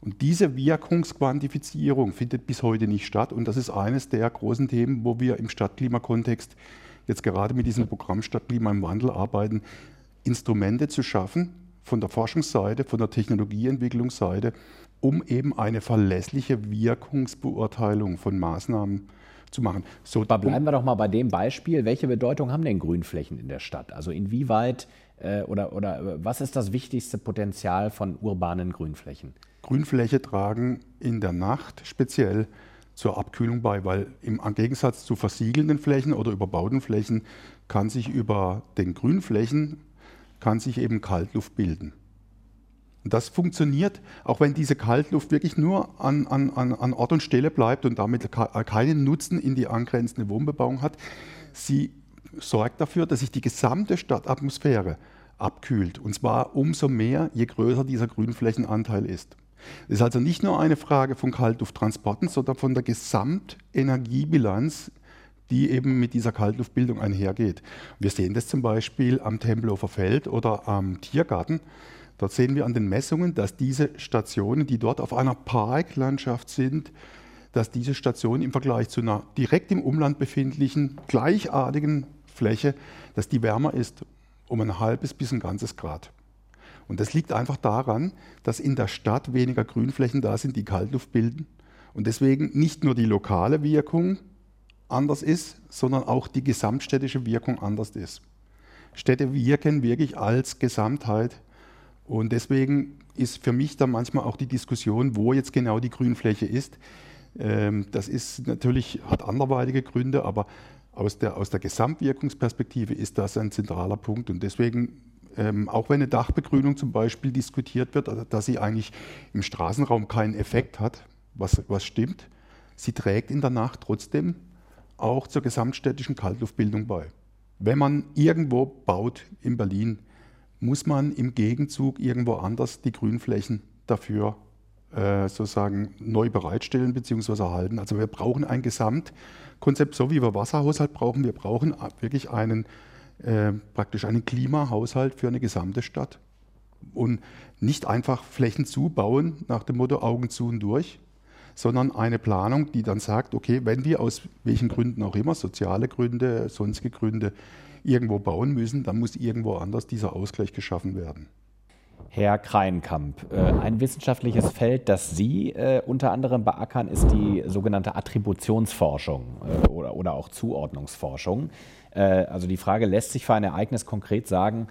Und diese Wirkungsquantifizierung findet bis heute nicht statt. Und das ist eines der großen Themen, wo wir im Stadtklimakontext jetzt gerade mit diesem Programm Stadtklima im Wandel arbeiten, Instrumente zu schaffen, von der Forschungsseite, von der Technologieentwicklungsseite, um eben eine verlässliche Wirkungsbeurteilung von Maßnahmen zu machen. So, Aber bleiben wir doch mal bei dem Beispiel. Welche Bedeutung haben denn Grünflächen in der Stadt? Also inwieweit äh, oder, oder äh, was ist das wichtigste Potenzial von urbanen Grünflächen? Grünfläche tragen in der Nacht speziell zur Abkühlung bei, weil im Gegensatz zu versiegelnden Flächen oder überbauten Flächen kann sich über den Grünflächen kann sich eben Kaltluft bilden. Und das funktioniert, auch wenn diese Kaltluft wirklich nur an, an, an Ort und Stelle bleibt und damit keinen Nutzen in die angrenzende Wohnbebauung hat. Sie sorgt dafür, dass sich die gesamte Stadtatmosphäre abkühlt. Und zwar umso mehr, je größer dieser Grünflächenanteil ist. Es ist also nicht nur eine Frage von Kaltlufttransporten, sondern von der Gesamtenergiebilanz, die eben mit dieser Kaltluftbildung einhergeht. Wir sehen das zum Beispiel am Tempelhofer Feld oder am Tiergarten. Dort sehen wir an den Messungen, dass diese Stationen, die dort auf einer Parklandschaft sind, dass diese Stationen im Vergleich zu einer direkt im Umland befindlichen, gleichartigen Fläche, dass die wärmer ist um ein halbes bis ein ganzes Grad. Und das liegt einfach daran, dass in der Stadt weniger Grünflächen da sind, die Kaltluft bilden. Und deswegen nicht nur die lokale Wirkung anders ist, sondern auch die gesamtstädtische Wirkung anders ist. Städte wirken wirklich als Gesamtheit. Und deswegen ist für mich dann manchmal auch die Diskussion, wo jetzt genau die Grünfläche ist. Ähm, das ist natürlich, hat anderweitige Gründe, aber aus der, aus der Gesamtwirkungsperspektive ist das ein zentraler Punkt. Und deswegen ähm, auch wenn eine Dachbegrünung zum Beispiel diskutiert wird, also dass sie eigentlich im Straßenraum keinen Effekt hat, was, was stimmt, sie trägt in der Nacht trotzdem auch zur gesamtstädtischen Kaltluftbildung bei. Wenn man irgendwo baut in Berlin, muss man im Gegenzug irgendwo anders die Grünflächen dafür äh, sozusagen neu bereitstellen bzw. erhalten. Also wir brauchen ein Gesamtkonzept, so wie wir Wasserhaushalt brauchen. Wir brauchen wirklich einen äh, praktisch einen Klimahaushalt für eine gesamte Stadt. Und nicht einfach Flächen zubauen nach dem Motto Augen zu und durch, sondern eine Planung, die dann sagt, okay, wenn wir aus welchen Gründen auch immer, soziale Gründe, sonstige Gründe, irgendwo bauen müssen, dann muss irgendwo anders dieser Ausgleich geschaffen werden. Herr Kreinkamp, äh, ein wissenschaftliches Feld, das Sie äh, unter anderem beackern, ist die sogenannte Attributionsforschung oder auch Zuordnungsforschung. Also die Frage, lässt sich für ein Ereignis konkret sagen,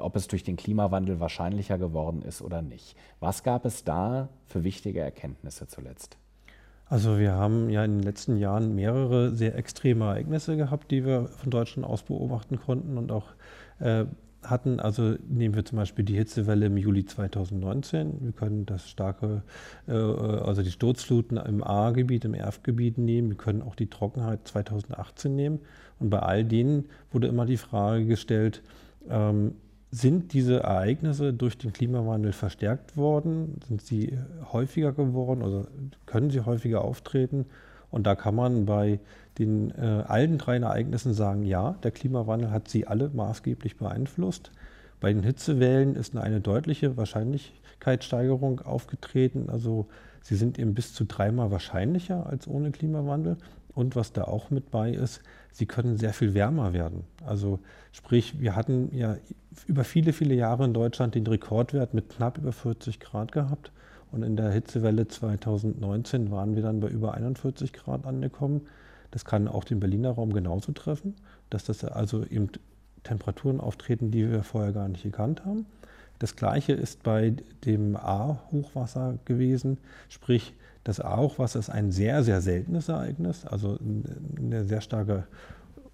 ob es durch den Klimawandel wahrscheinlicher geworden ist oder nicht? Was gab es da für wichtige Erkenntnisse zuletzt? Also wir haben ja in den letzten Jahren mehrere sehr extreme Ereignisse gehabt, die wir von Deutschland aus beobachten konnten und auch äh, hatten. Also nehmen wir zum Beispiel die Hitzewelle im Juli 2019. Wir können das starke, äh, also die Sturzfluten im A-Gebiet, im Erfgebiet nehmen. Wir können auch die Trockenheit 2018 nehmen. Und bei all denen wurde immer die Frage gestellt, ähm, sind diese Ereignisse durch den Klimawandel verstärkt worden? Sind sie häufiger geworden oder können sie häufiger auftreten? Und da kann man bei den äh, allen drei Ereignissen sagen, ja, der Klimawandel hat sie alle maßgeblich beeinflusst. Bei den Hitzewellen ist eine deutliche Wahrscheinlichkeitssteigerung aufgetreten. Also sie sind eben bis zu dreimal wahrscheinlicher als ohne Klimawandel. Und was da auch mit bei ist, sie können sehr viel wärmer werden. Also sprich, wir hatten ja über viele, viele Jahre in Deutschland den Rekordwert mit knapp über 40 Grad gehabt. Und in der Hitzewelle 2019 waren wir dann bei über 41 Grad angekommen. Das kann auch den Berliner Raum genauso treffen, dass das also eben Temperaturen auftreten, die wir vorher gar nicht gekannt haben. Das gleiche ist bei dem A-Hochwasser gewesen, sprich das A-Hochwasser ist ein sehr, sehr seltenes Ereignis, also eine sehr starke,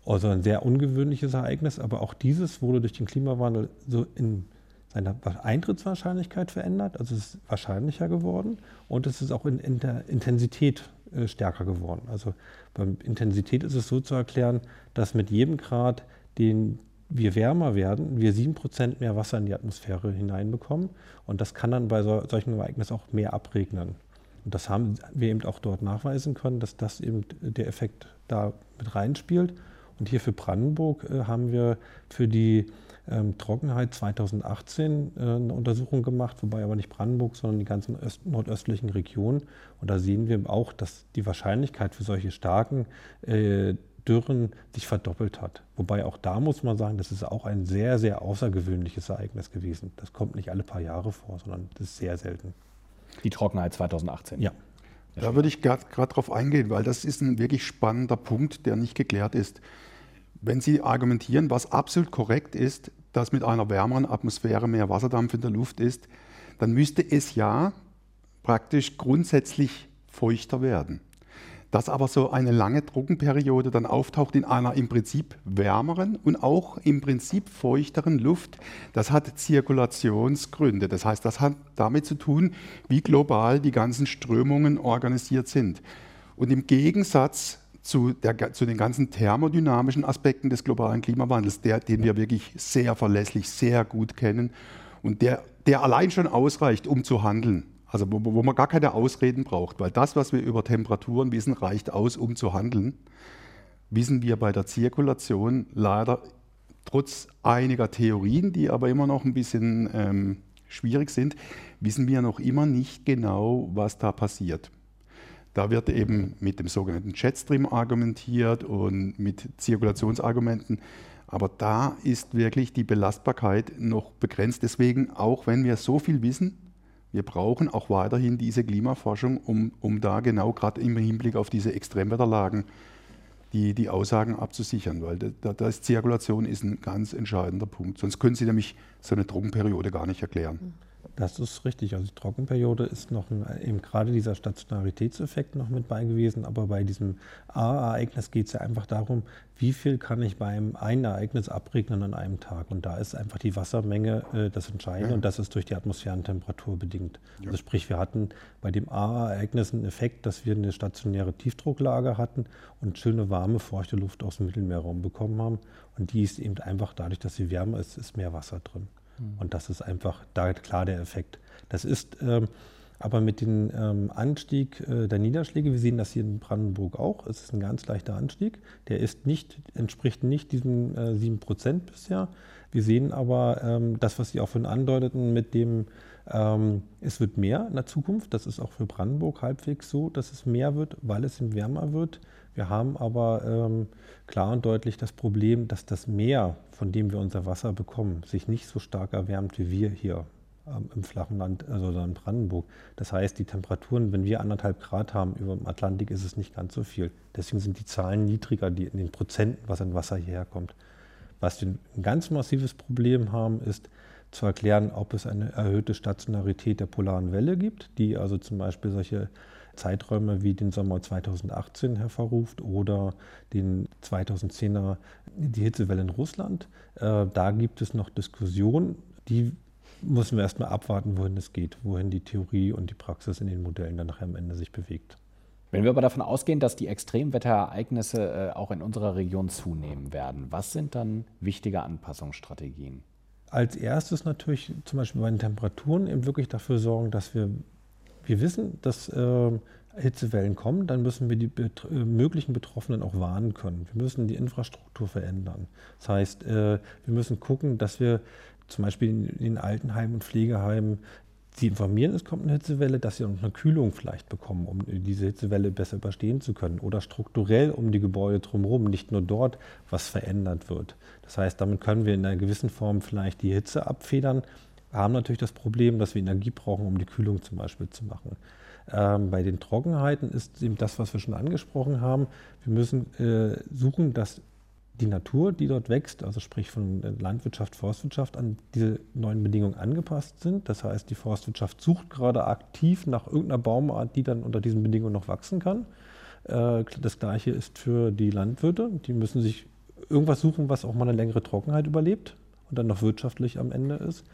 also ein sehr ungewöhnliches Ereignis, aber auch dieses wurde durch den Klimawandel so in seiner Eintrittswahrscheinlichkeit verändert, also es ist wahrscheinlicher geworden und es ist auch in, in der Intensität äh, stärker geworden. Also bei Intensität ist es so zu erklären, dass mit jedem Grad, den wir wärmer werden, wir sieben Prozent mehr Wasser in die Atmosphäre hineinbekommen und das kann dann bei so, solchen Ereignissen auch mehr abregnen. Und das haben wir eben auch dort nachweisen können, dass das eben der Effekt da mit reinspielt. Und hier für Brandenburg äh, haben wir für die ähm, Trockenheit 2018 äh, eine Untersuchung gemacht, wobei aber nicht Brandenburg, sondern die ganzen Öst nordöstlichen Regionen. Und da sehen wir auch, dass die Wahrscheinlichkeit für solche starken äh, Dürren sich verdoppelt hat. Wobei auch da muss man sagen, das ist auch ein sehr, sehr außergewöhnliches Ereignis gewesen. Das kommt nicht alle paar Jahre vor, sondern das ist sehr selten. Die Trockenheit 2018. Ja. Da würde ich gerade drauf eingehen, weil das ist ein wirklich spannender Punkt, der nicht geklärt ist. Wenn Sie argumentieren, was absolut korrekt ist, dass mit einer wärmeren Atmosphäre mehr Wasserdampf in der Luft ist, dann müsste es ja praktisch grundsätzlich feuchter werden. Dass aber so eine lange Trockenperiode dann auftaucht in einer im Prinzip wärmeren und auch im Prinzip feuchteren Luft, das hat Zirkulationsgründe. Das heißt, das hat damit zu tun, wie global die ganzen Strömungen organisiert sind. Und im Gegensatz zu, der, zu, den ganzen thermodynamischen Aspekten des globalen Klimawandels, der, den wir wirklich sehr verlässlich, sehr gut kennen und der, der allein schon ausreicht, um zu handeln. Also wo, wo man gar keine Ausreden braucht, weil das, was wir über Temperaturen wissen, reicht aus, um zu handeln, wissen wir bei der Zirkulation leider trotz einiger Theorien, die aber immer noch ein bisschen ähm, schwierig sind, wissen wir noch immer nicht genau, was da passiert. Da wird eben mit dem sogenannten Jetstream argumentiert und mit Zirkulationsargumenten. Aber da ist wirklich die Belastbarkeit noch begrenzt. Deswegen, auch wenn wir so viel wissen, wir brauchen auch weiterhin diese Klimaforschung, um, um da genau gerade im Hinblick auf diese Extremwetterlagen die, die Aussagen abzusichern, weil da, da ist Zirkulation ist ein ganz entscheidender Punkt. Sonst können Sie nämlich so eine Trockenperiode gar nicht erklären. Das ist richtig. Also die Trockenperiode ist noch ein, eben gerade dieser Stationaritätseffekt noch mit bei gewesen. Aber bei diesem A-Ereignis geht es ja einfach darum, wie viel kann ich beim einen Ereignis abregnen an einem Tag. Und da ist einfach die Wassermenge äh, das Entscheidende ja. und das ist durch die Atmosphärentemperatur bedingt. Ja. Also sprich, wir hatten bei dem A-Ereignis einen Effekt, dass wir eine stationäre Tiefdrucklage hatten und schöne warme, feuchte Luft aus dem Mittelmeerraum bekommen haben. Und die ist eben einfach dadurch, dass sie wärmer ist, ist mehr Wasser drin. Und das ist einfach da klar der Effekt. Das ist ähm, aber mit dem ähm, Anstieg äh, der Niederschläge, wir sehen das hier in Brandenburg auch, es ist ein ganz leichter Anstieg. Der ist nicht, entspricht nicht diesen äh, 7% bisher. Wir sehen aber ähm, das, was Sie auch schon andeuteten, mit dem ähm, es wird mehr in der Zukunft. Das ist auch für Brandenburg halbwegs so, dass es mehr wird, weil es wärmer wird. Wir haben aber ähm, klar und deutlich das Problem, dass das Meer, von dem wir unser Wasser bekommen, sich nicht so stark erwärmt wie wir hier ähm, im flachen Land, also in Brandenburg. Das heißt, die Temperaturen, wenn wir anderthalb Grad haben über dem Atlantik, ist es nicht ganz so viel. Deswegen sind die Zahlen niedriger, die in den Prozenten, was an Wasser hierher kommt. Was wir ein ganz massives Problem haben, ist zu erklären, ob es eine erhöhte Stationarität der polaren Welle gibt, die also zum Beispiel solche Zeiträume wie den Sommer 2018 hervorruft oder den 2010er die Hitzewelle in Russland. Äh, da gibt es noch Diskussionen, die müssen wir erstmal abwarten, wohin es geht, wohin die Theorie und die Praxis in den Modellen dann nachher am Ende sich bewegt. Wenn wir aber davon ausgehen, dass die Extremwetterereignisse äh, auch in unserer Region zunehmen werden, was sind dann wichtige Anpassungsstrategien? Als erstes natürlich zum Beispiel bei den Temperaturen eben wirklich dafür sorgen, dass wir wir wissen, dass äh, Hitzewellen kommen, dann müssen wir die bet äh, möglichen Betroffenen auch warnen können. Wir müssen die Infrastruktur verändern. Das heißt, äh, wir müssen gucken, dass wir zum Beispiel in, in Altenheimen und Pflegeheimen sie informieren, es kommt eine Hitzewelle, dass sie auch eine Kühlung vielleicht bekommen, um diese Hitzewelle besser überstehen zu können. Oder strukturell um die Gebäude drumherum, nicht nur dort, was verändert wird. Das heißt, damit können wir in einer gewissen Form vielleicht die Hitze abfedern, haben natürlich das Problem, dass wir Energie brauchen, um die Kühlung zum Beispiel zu machen. Ähm, bei den Trockenheiten ist eben das, was wir schon angesprochen haben. Wir müssen äh, suchen, dass die Natur, die dort wächst, also sprich von Landwirtschaft, Forstwirtschaft, an diese neuen Bedingungen angepasst sind. Das heißt, die Forstwirtschaft sucht gerade aktiv nach irgendeiner Baumart, die dann unter diesen Bedingungen noch wachsen kann. Äh, das gleiche ist für die Landwirte. Die müssen sich irgendwas suchen, was auch mal eine längere Trockenheit überlebt und dann noch wirtschaftlich am Ende ist.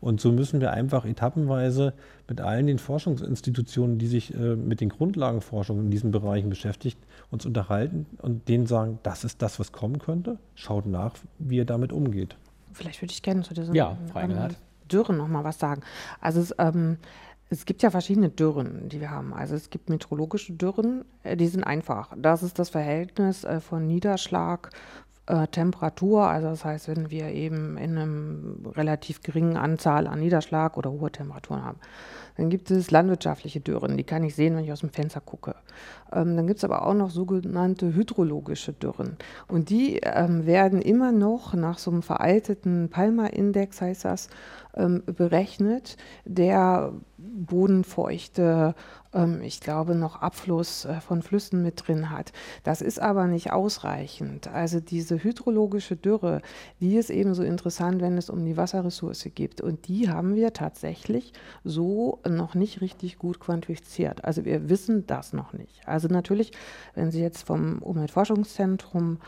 Und so müssen wir einfach etappenweise mit allen den Forschungsinstitutionen, die sich äh, mit den Grundlagenforschungen in diesen Bereichen beschäftigt, uns unterhalten und denen sagen, das ist das, was kommen könnte. Schaut nach, wie ihr damit umgeht. Vielleicht würde ich gerne zu diesen ja, ähm, Dürren noch mal was sagen. Also es, ähm, es gibt ja verschiedene Dürren, die wir haben. Also es gibt meteorologische Dürren, äh, die sind einfach. Das ist das Verhältnis äh, von Niederschlag, äh, Temperatur, also das heißt, wenn wir eben in einem relativ geringen Anzahl an Niederschlag oder hohe Temperaturen haben. Dann gibt es landwirtschaftliche Dürren, die kann ich sehen, wenn ich aus dem Fenster gucke. Ähm, dann gibt es aber auch noch sogenannte hydrologische Dürren. Und die ähm, werden immer noch nach so einem veralteten Palmer-Index, heißt das, ähm, berechnet, der bodenfeuchte, ähm, ich glaube, noch Abfluss äh, von Flüssen mit drin hat. Das ist aber nicht ausreichend. Also diese hydrologische Dürre, die ist ebenso interessant, wenn es um die Wasserressource geht. Und die haben wir tatsächlich so noch nicht richtig gut quantifiziert. Also wir wissen das noch nicht. Also natürlich, wenn Sie jetzt vom Umweltforschungszentrum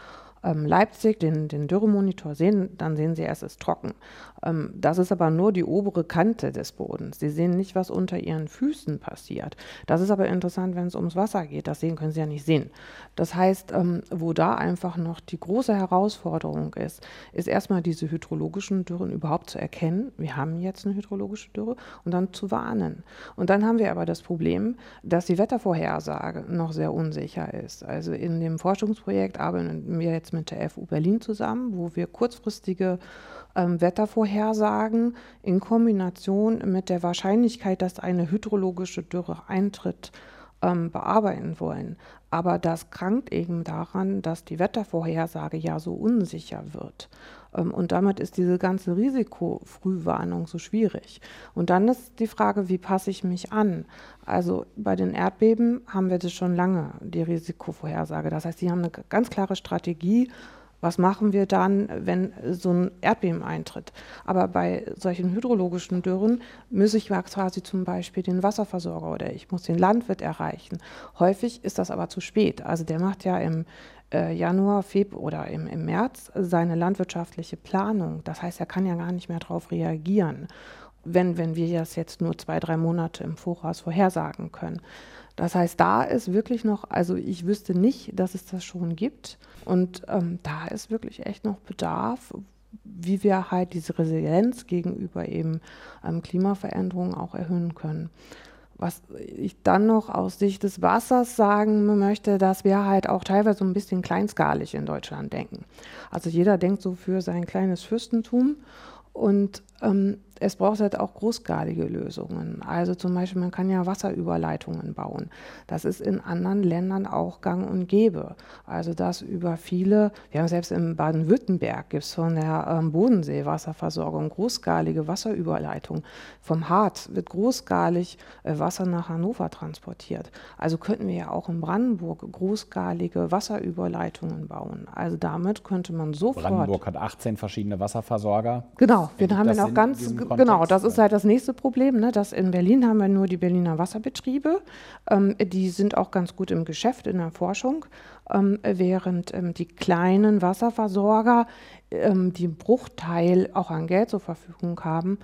ähm, Leipzig den, den Dürremonitor sehen, dann sehen Sie es ist trocken. Ähm, das ist aber nur die obere Kante des Bodens. Sie sehen nicht, was unter Ihren Füßen passiert. Das ist aber interessant, wenn es ums Wasser geht. Das sehen können Sie ja nicht sehen. Das heißt, ähm, wo da einfach noch die große Herausforderung ist, ist erstmal diese hydrologischen Dürren überhaupt zu erkennen. Wir haben jetzt eine hydrologische Dürre und dann zu warnen. Und dann haben wir aber das Problem, dass die Wettervorhersage noch sehr unsicher ist. Also in dem Forschungsprojekt arbeiten wir jetzt mit der FU Berlin zusammen, wo wir kurzfristige ähm, Wettervorhersagen in Kombination mit der Wahrscheinlichkeit, dass eine hydrologische Dürre eintritt, ähm, bearbeiten wollen. Aber das krankt eben daran, dass die Wettervorhersage ja so unsicher wird. Ähm, und damit ist diese ganze Risikofrühwarnung so schwierig. Und dann ist die Frage, wie passe ich mich an? Also bei den Erdbeben haben wir das schon lange, die Risikovorhersage. Das heißt, sie haben eine ganz klare Strategie, Was machen wir dann, wenn so ein Erdbeben eintritt? Aber bei solchen hydrologischen Dürren muss ich quasi zum Beispiel den Wasserversorger oder ich muss den Landwirt erreichen. Häufig ist das aber zu spät. Also der macht ja im äh, Januar, Februar oder im, im März seine landwirtschaftliche Planung. Das heißt, er kann ja gar nicht mehr darauf reagieren, wenn, wenn wir das jetzt nur zwei, drei Monate im Voraus vorhersagen können. Das heißt, da ist wirklich noch, also ich wüsste nicht, dass es das schon gibt. Und ähm, da ist wirklich echt noch Bedarf, wie wir halt diese Resilienz gegenüber eben ähm, Klimaveränderungen auch erhöhen können. Was ich dann noch aus Sicht des Wassers sagen möchte, dass wir halt auch teilweise so ein bisschen kleinskalig in Deutschland denken. Also jeder denkt so für sein kleines Fürstentum und ähm, es braucht halt auch großgradige Lösungen. Also zum Beispiel, man kann ja Wasserüberleitungen bauen. Das ist in anderen Ländern auch gang und gäbe. Also das über viele, wir haben selbst in Baden-Württemberg gibt es von der ähm, Bodensee-Wasserversorgung großskalige Wasserüberleitung. Vom Harz wird großskalig äh, Wasser nach Hannover transportiert. Also könnten wir ja auch in Brandenburg großskalige Wasserüberleitungen bauen. Also damit könnte man sofort... Brandenburg hat 18 verschiedene Wasserversorger. Genau, wir haben ja noch ganz genau, das ist halt das nächste Problem. Ne? Dass in Berlin haben wir nur die Berliner Wasserbetriebe. Ähm, die sind auch ganz gut im Geschäft, in der Forschung. Ähm, während ähm, die kleinen Wasserversorger, ähm, die einen Bruchteil auch an Geld zur Verfügung haben,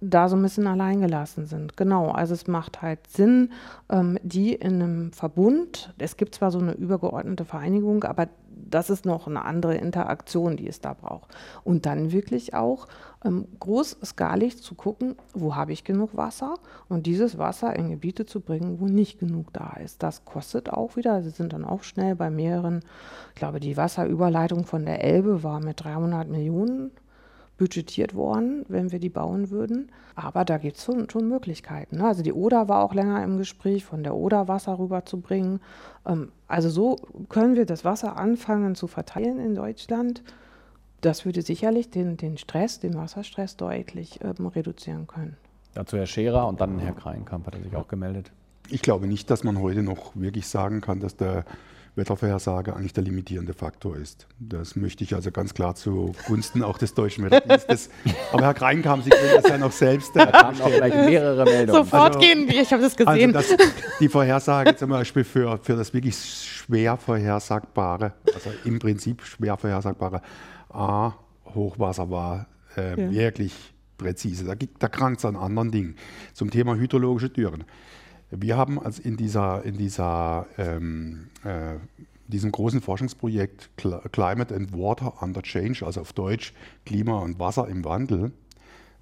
da so ein bisschen alleingelassen sind. Genau, also es macht halt Sinn, ähm, die in einem Verbund, es gibt zwar so eine übergeordnete Vereinigung, aber das ist noch eine andere Interaktion, die es da braucht. Und dann wirklich auch ähm, großskalig zu gucken, wo habe ich genug Wasser und dieses Wasser in Gebiete zu bringen, wo nicht genug da ist. Das kostet auch wieder, sie sind dann auch schnell bei mehreren, ich glaube, die Wasserüberleitung von der Elbe war mit 300 Millionen budgetiert worden, wenn wir die bauen würden. Aber da gibt es schon, schon, Möglichkeiten. Ne? Also die Oder war auch länger im Gespräch, von der Oder Wasser rüberzubringen. Ähm, also so können wir das Wasser anfangen zu verteilen in Deutschland. Das würde sicherlich den, den Stress, den Wasserstress deutlich ähm, reduzieren können. Dazu Herr Scherer und dann Herr Kreinkamp hat er sich auch gemeldet. Ich glaube nicht, dass man heute noch wirklich sagen kann, dass der Wettervorhersage eigentlich der limitierende Faktor ist. Das möchte ich also ganz klar zugunsten auch des deutschen Wetterdienstes. [LAUGHS] Aber Herr Kreinkam, Sie können das ja noch selbst. Da kamen auch gleich mehrere Meldungen. Sofort also, gehen wir, ich habe das gesehen. Also das, die Vorhersage zum Beispiel für, für das wirklich schwer vorhersagbare, also im Prinzip schwer vorhersagbare A, Hochwasser war äh, ja. wirklich präzise. Da, da krankt es an anderen Dingen. Zum Thema hydrologische Dürren. Wir haben als in dieser, in dieser ähm, äh, diesem großen Forschungsprojekt Climate and Water Under Change, also auf Deutsch Klima und Wasser im Wandel,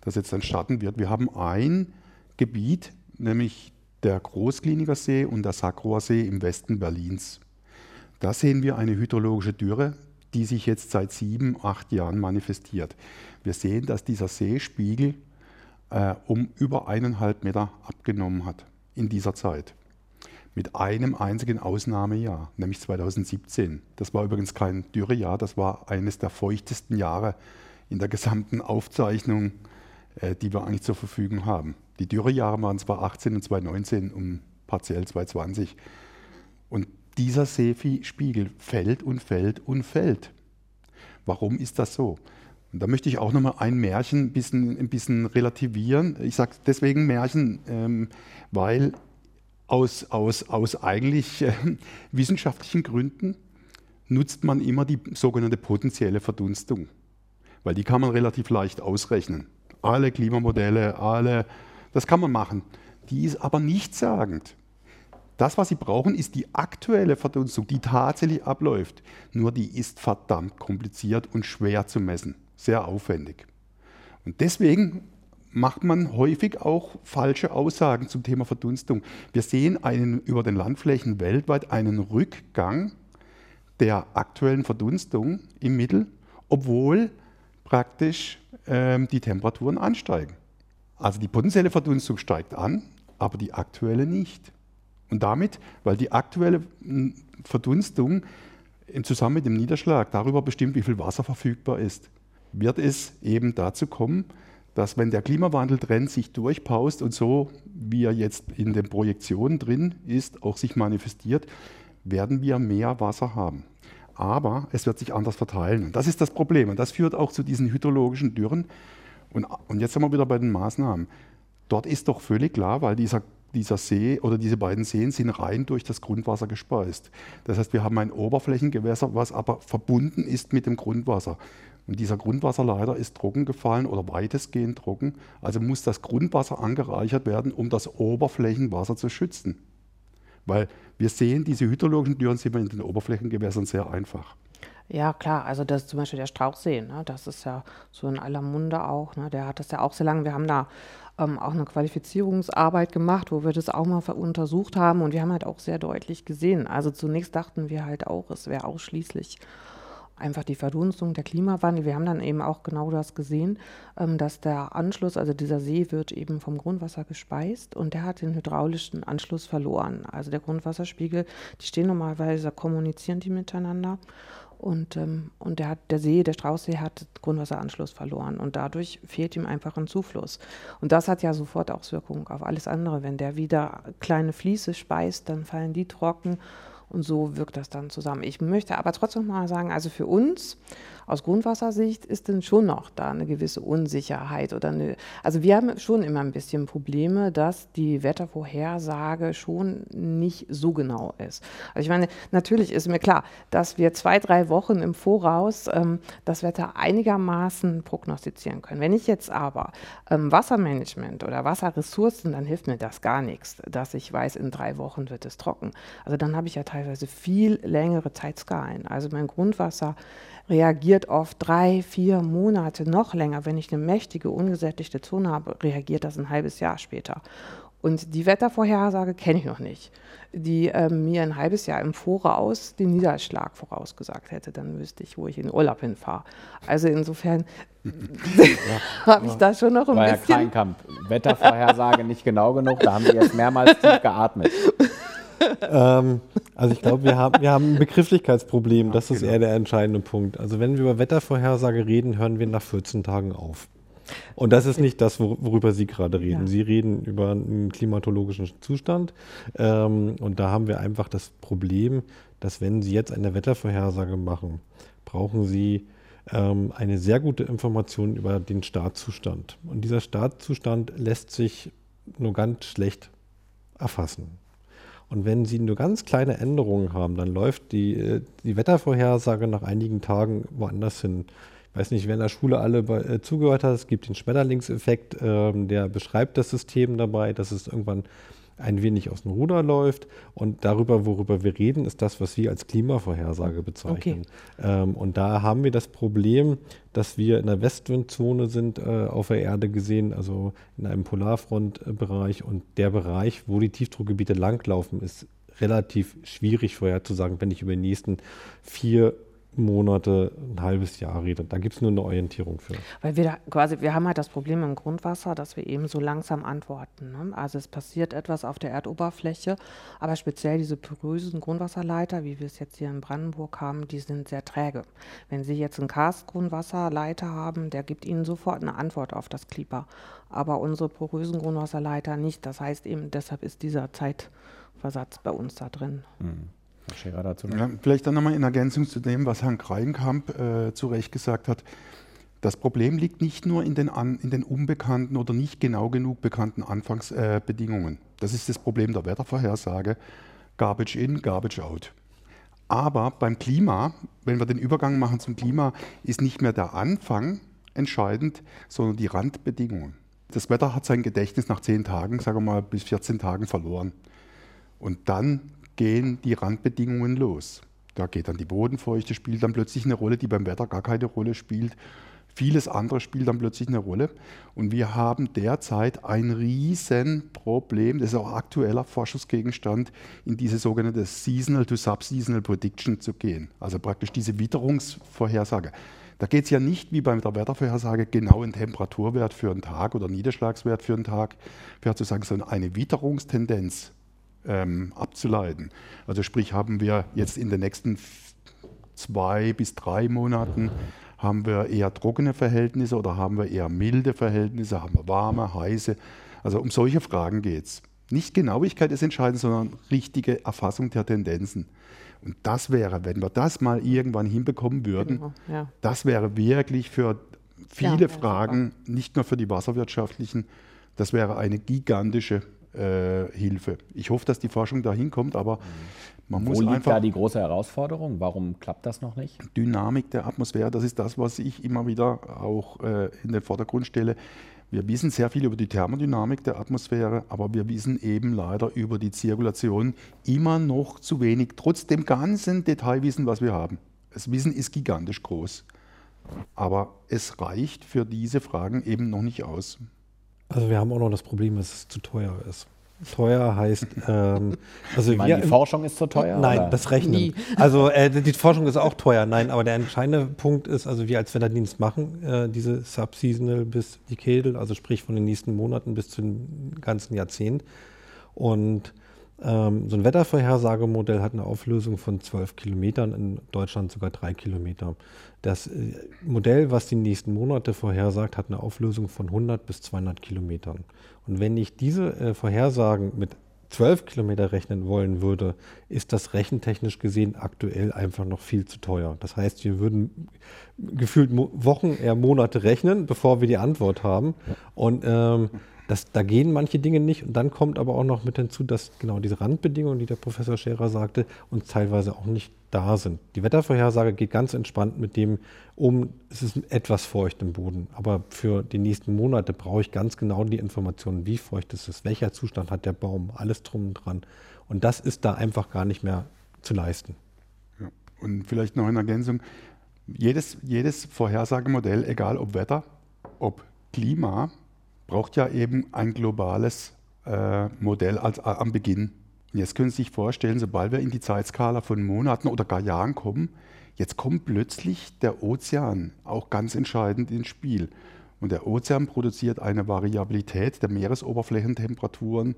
das jetzt dann starten wird. Wir haben ein Gebiet, nämlich der Großkliniker See und der Sakroer See im Westen Berlins. Da sehen wir eine hydrologische Dürre, die sich jetzt seit sieben, acht Jahren manifestiert. Wir sehen, dass dieser Seespiegel äh, um über eineinhalb Meter abgenommen hat in dieser Zeit. Mit einem einzigen Ausnahmejahr, nämlich 2017. Das war übrigens kein Dürrejahr, das war eines der feuchtesten Jahre in der gesamten Aufzeichnung, äh, die wir eigentlich zur Verfügung haben. Die Dürrejahre waren 2018 und 2019 und partiell 2020. Und dieser Seespiegel fällt und fällt und fällt. Warum ist das so? Und da möchte ich auch nochmal ein Märchen ein bisschen, ein bisschen relativieren. Ich sage deswegen Märchen, ähm, weil aus, aus, aus eigentlich äh, wissenschaftlichen Gründen nutzt man immer die sogenannte potenzielle Verdunstung. Weil die kann man relativ leicht ausrechnen. Alle Klimamodelle, alle, das kann man machen. Die ist aber nichtssagend. Das, was Sie brauchen, ist die aktuelle Verdunstung, die tatsächlich abläuft. Nur die ist verdammt kompliziert und schwer zu messen sehr aufwendig. Und deswegen macht man häufig auch falsche Aussagen zum Thema Verdunstung. Wir sehen einen, über den Landflächen weltweit einen Rückgang der aktuellen Verdunstung im Mittel, obwohl praktisch ähm, die Temperaturen ansteigen. Also die potenzielle Verdunstung steigt an, aber die aktuelle nicht. Und damit, weil die aktuelle hm, Verdunstung zusammen mit dem Niederschlag darüber bestimmt, wie viel Wasser verfügbar ist wird es eben dazu kommen, dass wenn der Klimawandeltrend sich durchpaust und so, wie er jetzt in den Projektionen drin ist, auch sich manifestiert, werden wir mehr Wasser haben. aber es wird sich anders verteilen. Und das ist das Problem. Und das führt auch zu diesen hydrologischen Dürren. Und, und jetzt sind wir wieder bei den Maßnahmen. Dort ist doch völlig klar, weil dieser, dieser See oder diese beiden Seen sind rein durch das Grundwasser gespeist. Das heißt, wir haben ein Oberflächengewässer, was aber verbunden ist mit dem Grundwasser. Und dieser Grundwasserleiter ist trocken gefallen oder weitestgehend trocken. Also muss das Grundwasser angereichert werden, um das Oberflächenwasser zu schützen. Weil wir sehen, diese hydrologischen Dürren sind wir in den Oberflächengewässern sehr einfach. Ja, klar, also das ist zum Beispiel der Strauchsee, ne? das ist ja so in aller Munde auch, ne? der hat das ja auch sehr lange, wir haben da ähm, auch eine Qualifizierungsarbeit gemacht, wo wir das auch mal untersucht haben und wir haben halt auch sehr deutlich gesehen, also zunächst dachten wir halt auch, es wäre ausschließlich einfach die Verdunstung, der Klimawandel. Wir haben dann eben auch genau das gesehen, ähm, dass der Anschluss, also dieser See wird eben vom Grundwasser gespeist und der hat den hydraulischen Anschluss verloren. Also der Grundwasserspiegel, die stehen normalerweise, kommunizieren die miteinander. Und, ähm, und der, hat, der See, der Straußsee hat Grundwasseranschluss verloren und dadurch fehlt ihm einfach ein Zufluss. Und das hat ja sofort Auswirkungen auf alles andere. Wenn der wieder kleine Fließe speist, dann fallen die trocken und so wirkt das dann zusammen. Ich möchte aber trotzdem mal sagen, also für uns aus Grundwassersicht ist denn schon noch da eine gewisse Unsicherheit oder eine, also wir haben schon immer ein bisschen Probleme, dass die Wettervorhersage schon nicht so genau ist. Also ich meine, natürlich ist mir klar, dass wir zwei, drei Wochen im Voraus ähm, das Wetter einigermaßen prognostizieren können. Wenn ich jetzt aber ähm, Wassermanagement oder Wasserressourcen, dann hilft mir das gar nichts, dass ich weiß, in drei Wochen wird es trocken. Also dann habe ich ja teilweise viel längere Zeitskalen. Also mein Grundwasser reagiert oft drei, vier Monate, noch länger. Wenn ich eine mächtige, ungesättigte Zone habe, reagiert das ein halbes Jahr später. Und die Wettervorhersage kenne ich noch nicht, die äh, mir ein halbes Jahr im Voraus den Niederschlag vorausgesagt hätte. Dann wüsste ich, wo ich in Urlaub hinfahre. Also insofern [LAUGHS] ja, [LAUGHS] habe ich da schon noch ein war bisschen... Ja Kleinkamp. Wettervorhersage nicht genau genug, da haben wir jetzt mehrmals tief geatmet. [LAUGHS] ähm, also ich glaube, wir haben, wir haben ein [LAUGHS] Begrifflichkeitsproblem. Das ist eher der entscheidende Punkt. Also wenn wir über Wettervorhersage reden, hören wir nach 14 Tagen auf. Und das ist nicht das, worüber Sie gerade reden. Ja. Sie reden über einen klimatologischen Zustand. Ähm, und da haben wir einfach das Problem, dass wenn Sie jetzt eine Wettervorhersage machen, brauchen Sie ähm, eine sehr gute Information über den Startzustand. Und dieser Startzustand lässt sich nur ganz schlecht erfassen. Und wenn Sie nur ganz kleine Änderungen haben, dann läuft die, äh, die Wettervorhersage nach einigen Tagen woanders hin. Ich weiß nicht, wer in der Schule alle bei, äh, zugehört hat. Es gibt den Schmetterlingseffekt, ähm, der beschreibt das System dabei, dass es irgendwann ein wenig aus dem Ruder läuft. Und darüber, worüber wir reden, ist das, was wir als Klimavorhersage bezeichnen. Okay. Ähm, und da haben wir das Problem, dass wir in der Westwindzone sind, äh, auf der Erde gesehen, also in einem Polarfrontbereich. Und der Bereich, wo die Tiefdruckgebiete langlaufen, ist relativ schwierig vorherzusagen, wenn ich über die nächsten vier Monate, ein halbes Jahr redet. Da gibt es nur eine Orientierung für. Weil wir da quasi, wir haben halt das Problem im Grundwasser, dass wir eben so langsam antworten. Ne? Also es passiert etwas auf der Erdoberfläche, aber speziell diese porösen Grundwasserleiter, wie wir es jetzt hier in Brandenburg haben, die sind sehr träge. Wenn Sie jetzt einen Karstgrundwasserleiter haben, der gibt Ihnen sofort eine Antwort auf das Klima. Aber unsere porösen Grundwasserleiter nicht. Das heißt eben, deshalb ist dieser Zeitversatz bei uns da drin. Mhm. Ja, vielleicht dann nochmal in Ergänzung zu dem, was Herrn Kreienkamp äh, zu Recht gesagt hat. Das Problem liegt nicht nur in den, an, in den unbekannten oder nicht genau genug bekannten Anfangsbedingungen. Äh, das ist das Problem der Wettervorhersage. Garbage in, garbage out. Aber beim Klima, wenn wir den Übergang machen zum Klima, ist nicht mehr der Anfang entscheidend, sondern die Randbedingungen. Das Wetter hat sein Gedächtnis nach 10 Tagen, sagen wir mal bis 14 Tagen verloren. Und dann gehen die Randbedingungen los. Da geht dann die Bodenfeuchte, spielt dann plötzlich eine Rolle, die beim Wetter gar keine Rolle spielt. Vieles andere spielt dann plötzlich eine Rolle. Und wir haben derzeit ein Riesenproblem, das ist auch aktueller Forschungsgegenstand, in diese sogenannte Seasonal to Subseasonal Prediction zu gehen. Also praktisch diese Witterungsvorhersage. Da geht es ja nicht wie bei der Wettervorhersage genau einen Temperaturwert für einen Tag oder Niederschlagswert für einen Tag vorherzusagen, sondern eine Witterungstendenz ähm, abzuleiten. Also sprich haben wir jetzt in den nächsten zwei bis drei Monaten haben wir eher trockene Verhältnisse oder haben wir eher milde Verhältnisse, haben wir warme, heiße. Also um solche Fragen geht es. Nicht Genauigkeit ist entscheidend, sondern richtige Erfassung der Tendenzen. Und das wäre, wenn wir das mal irgendwann hinbekommen würden, genau, ja. das wäre wirklich für viele ja, Fragen, nicht nur für die wasserwirtschaftlichen, das wäre eine gigantische Hilfe. Ich hoffe, dass die Forschung da hinkommt, aber mhm. man Wo muss liegt einfach. da die große Herausforderung? Warum klappt das noch nicht? Dynamik der Atmosphäre, das ist das, was ich immer wieder auch äh, in den Vordergrund stelle. Wir wissen sehr viel über die Thermodynamik der Atmosphäre, aber wir wissen eben leider über die Zirkulation immer noch zu wenig, trotz dem ganzen Detailwissen, was wir haben. Das Wissen ist gigantisch groß, aber es reicht für diese Fragen eben noch nicht aus. Also wir haben auch noch das Problem, dass es zu teuer ist. Teuer heißt, [LAUGHS] ähm, also wir, die Forschung ist zu teuer? Nein, oder? das Rechnen. Nie. Also äh, [LAUGHS] die Forschung ist auch teuer, nein, aber der entscheidende Punkt ist, also wir als Wetterdienst machen äh, diese Subseasonal bis Decadal, also sprich von den nächsten Monaten bis zum ganzen Jahrzehnt. Und ähm, so ein Wettervorhersagemodell hat eine Auflösung von 12 Kilometern, in Deutschland sogar drei Kilometer. Das äh, Modell, was die nächsten Monate vorhersagt, hat eine Auflösung von 100 bis 200 Kilometern. Und wenn ich diese äh, Vorhersagen mit 12 Kilometer rechnen wollen würde, ist das rechentechnisch gesehen aktuell einfach noch viel zu teuer. Das heißt, wir würden gefühlt Wochen, eher Monate rechnen, bevor wir die Antwort haben. Und ähm, das, da gehen manche Dinge nicht. Und dann kommt aber auch noch mit hinzu, dass genau diese Randbedingungen, die der Professor Scherer sagte, uns teilweise auch nicht da sind. Die Wettervorhersage geht ganz entspannt mit dem um, es ist etwas feucht im Boden. Aber für die nächsten Monate brauche ich ganz genau die Informationen, wie feucht ist es, welcher Zustand hat der Baum, alles drum und dran. Und das ist da einfach gar nicht mehr zu leisten. Ja. Und vielleicht noch eine Ergänzung. Jedes, jedes Vorhersagemodell, egal ob Wetter, ob Klima, braucht ja eben ein globales äh, Modell als, äh, am Beginn. Jetzt können Sie sich vorstellen, sobald wir in die Zeitskala von Monaten oder gar Jahren kommen, jetzt kommt plötzlich der Ozean auch ganz entscheidend ins Spiel. Und der Ozean produziert eine Variabilität der Meeresoberflächentemperaturen,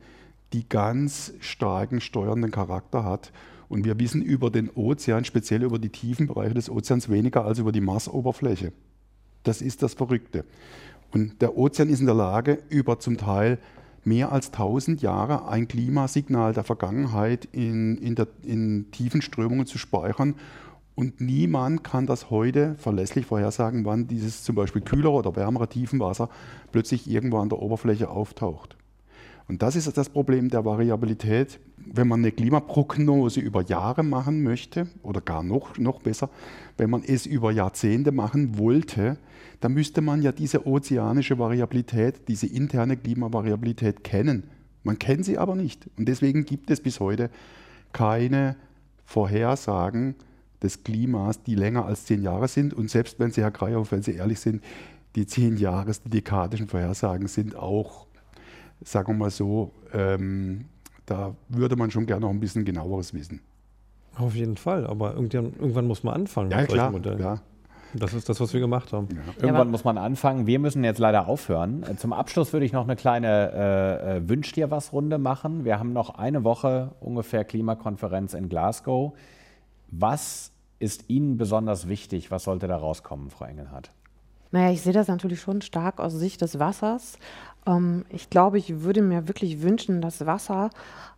die ganz starken steuernden Charakter hat. Und wir wissen über den Ozean, speziell über die tiefen Bereiche des Ozeans, weniger als über die Marsoberfläche. Das ist das Verrückte. Und der Ozean ist in der Lage, über zum Teil mehr als 1000 Jahre ein Klimasignal der Vergangenheit in, in, der, in tiefen Strömungen zu speichern. Und niemand kann das heute verlässlich vorhersagen, wann dieses zum Beispiel kühlere oder wärmere Tiefenwasser plötzlich irgendwo an der Oberfläche auftaucht. Und das ist das Problem der Variabilität. Wenn man eine Klimaprognose über Jahre machen möchte, oder gar noch, noch besser, wenn man es über Jahrzehnte machen wollte, dann müsste man ja diese ozeanische Variabilität, diese interne Klimavariabilität kennen. Man kennt sie aber nicht. Und deswegen gibt es bis heute keine Vorhersagen des Klimas, die länger als zehn Jahre sind. Und selbst wenn Sie, Herr Kreierhoff, wenn Sie ehrlich sind, die zehn Jahres, die dekadischen Vorhersagen sind auch sagen wir mal so, ähm, da würde man schon gerne noch ein bisschen genaueres wissen. Auf jeden Fall, aber irgendwann, irgendwann muss man anfangen ja, klar, Modellen. Das ist das, was wir gemacht haben. Ja. Irgendwann ja, muss man anfangen. Wir müssen jetzt leider aufhören. Äh, zum Abschluss würde ich noch eine kleine äh, äh, Wünsch dir was Runde machen. Wir haben noch eine Woche ungefähr Klimakonferenz in Glasgow. Was ist Ihnen besonders wichtig? Was sollte da rauskommen, Frau Engelhardt? Naja, ich sehe das natürlich schon stark aus Sicht des Wassers. Ähm, ich glaube, ich würde mir wirklich wünschen, dass Wasser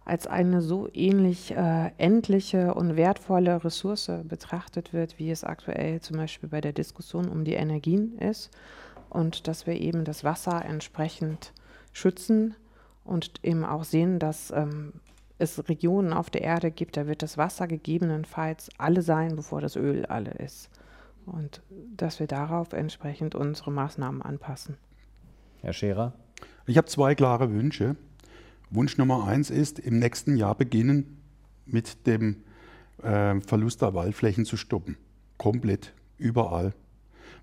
als eine so ähnlich äh, endliche und wertvolle Ressource betrachtet wird, wie es aktuell zum Beispiel bei der Diskussion um die Energien ist. Und dass wir eben das Wasser entsprechend schützen und eben auch sehen, dass ähm, es Regionen auf der Erde gibt, da wird das Wasser gegebenenfalls alle sein, bevor das Öl alle ist. Und dass wir darauf entsprechend unsere Maßnahmen anpassen. Herr Scherer? Ich habe zwei klare Wünsche. Wunsch Nummer eins ist, im nächsten Jahr beginnen mit dem äh, Verlust der Waldflächen zu stoppen. Komplett, überall.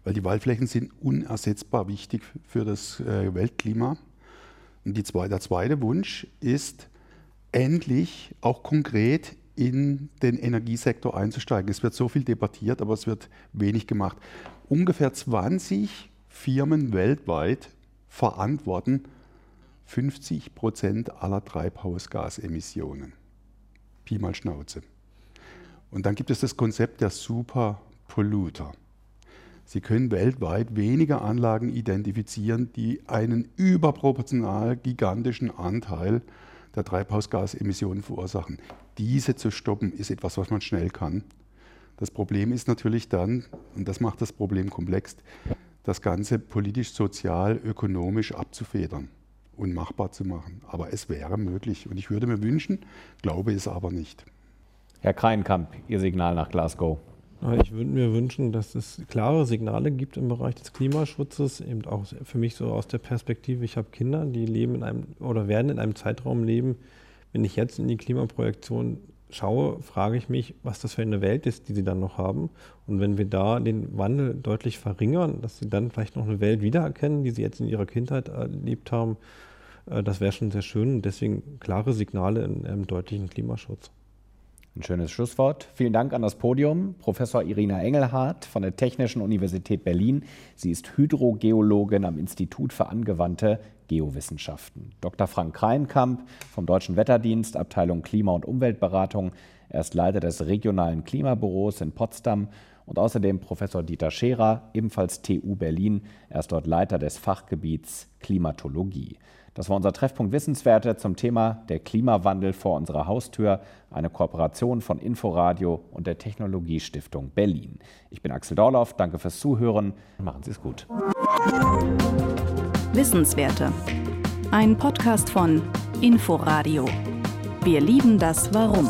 Weil die Waldflächen sind unersetzbar wichtig für das äh, Weltklima. Und zwei, der zweite Wunsch ist, endlich auch konkret in den Energiesektor einzusteigen. Es wird so viel debattiert, aber es wird wenig gemacht. Ungefähr 20 Firmen weltweit verantworten 50 Prozent aller Treibhausgasemissionen. Pi mal Schnauze. Und dann gibt es das Konzept der Superpolluter. Sie können weltweit weniger Anlagen identifizieren, die einen überproportional gigantischen Anteil der Treibhausgasemissionen verursachen. Diese zu stoppen, ist etwas, was man schnell kann. Das Problem ist natürlich dann, und das macht das Problem komplex, das Ganze politisch, sozial, ökonomisch abzufedern und machbar zu machen. Aber es wäre möglich. Und ich würde mir wünschen, glaube es aber nicht. Herr Kreinkamp, Ihr Signal nach Glasgow. Ich würde mir wünschen, dass es klare Signale gibt im Bereich des Klimaschutzes, eben auch für mich so aus der Perspektive, ich habe Kinder, die leben in einem oder werden in einem Zeitraum leben. Wenn ich jetzt in die Klimaprojektion schaue, frage ich mich, was das für eine Welt ist, die sie dann noch haben. Und wenn wir da den Wandel deutlich verringern, dass sie dann vielleicht noch eine Welt wiedererkennen, die sie jetzt in ihrer Kindheit erlebt haben, das wäre schon sehr schön. Deswegen klare Signale in einem deutlichen Klimaschutz. Ein schönes Schlusswort. Vielen Dank an das Podium. Professor Irina Engelhardt von der Technischen Universität Berlin. Sie ist Hydrogeologin am Institut für angewandte Geowissenschaften. Dr. Frank Kreinkamp vom Deutschen Wetterdienst, Abteilung Klima- und Umweltberatung. Er ist Leiter des regionalen Klimabüros in Potsdam und außerdem Professor Dieter Scherer, ebenfalls TU Berlin. Er ist dort Leiter des Fachgebiets Klimatologie. Das war unser Treffpunkt Wissenswerte zum Thema der Klimawandel vor unserer Haustür, eine Kooperation von Inforadio und der Technologiestiftung Berlin. Ich bin Axel Dorloff, danke fürs Zuhören. Machen Sie es gut. Wissenswerte. Ein Podcast von Inforadio. Wir lieben das Warum.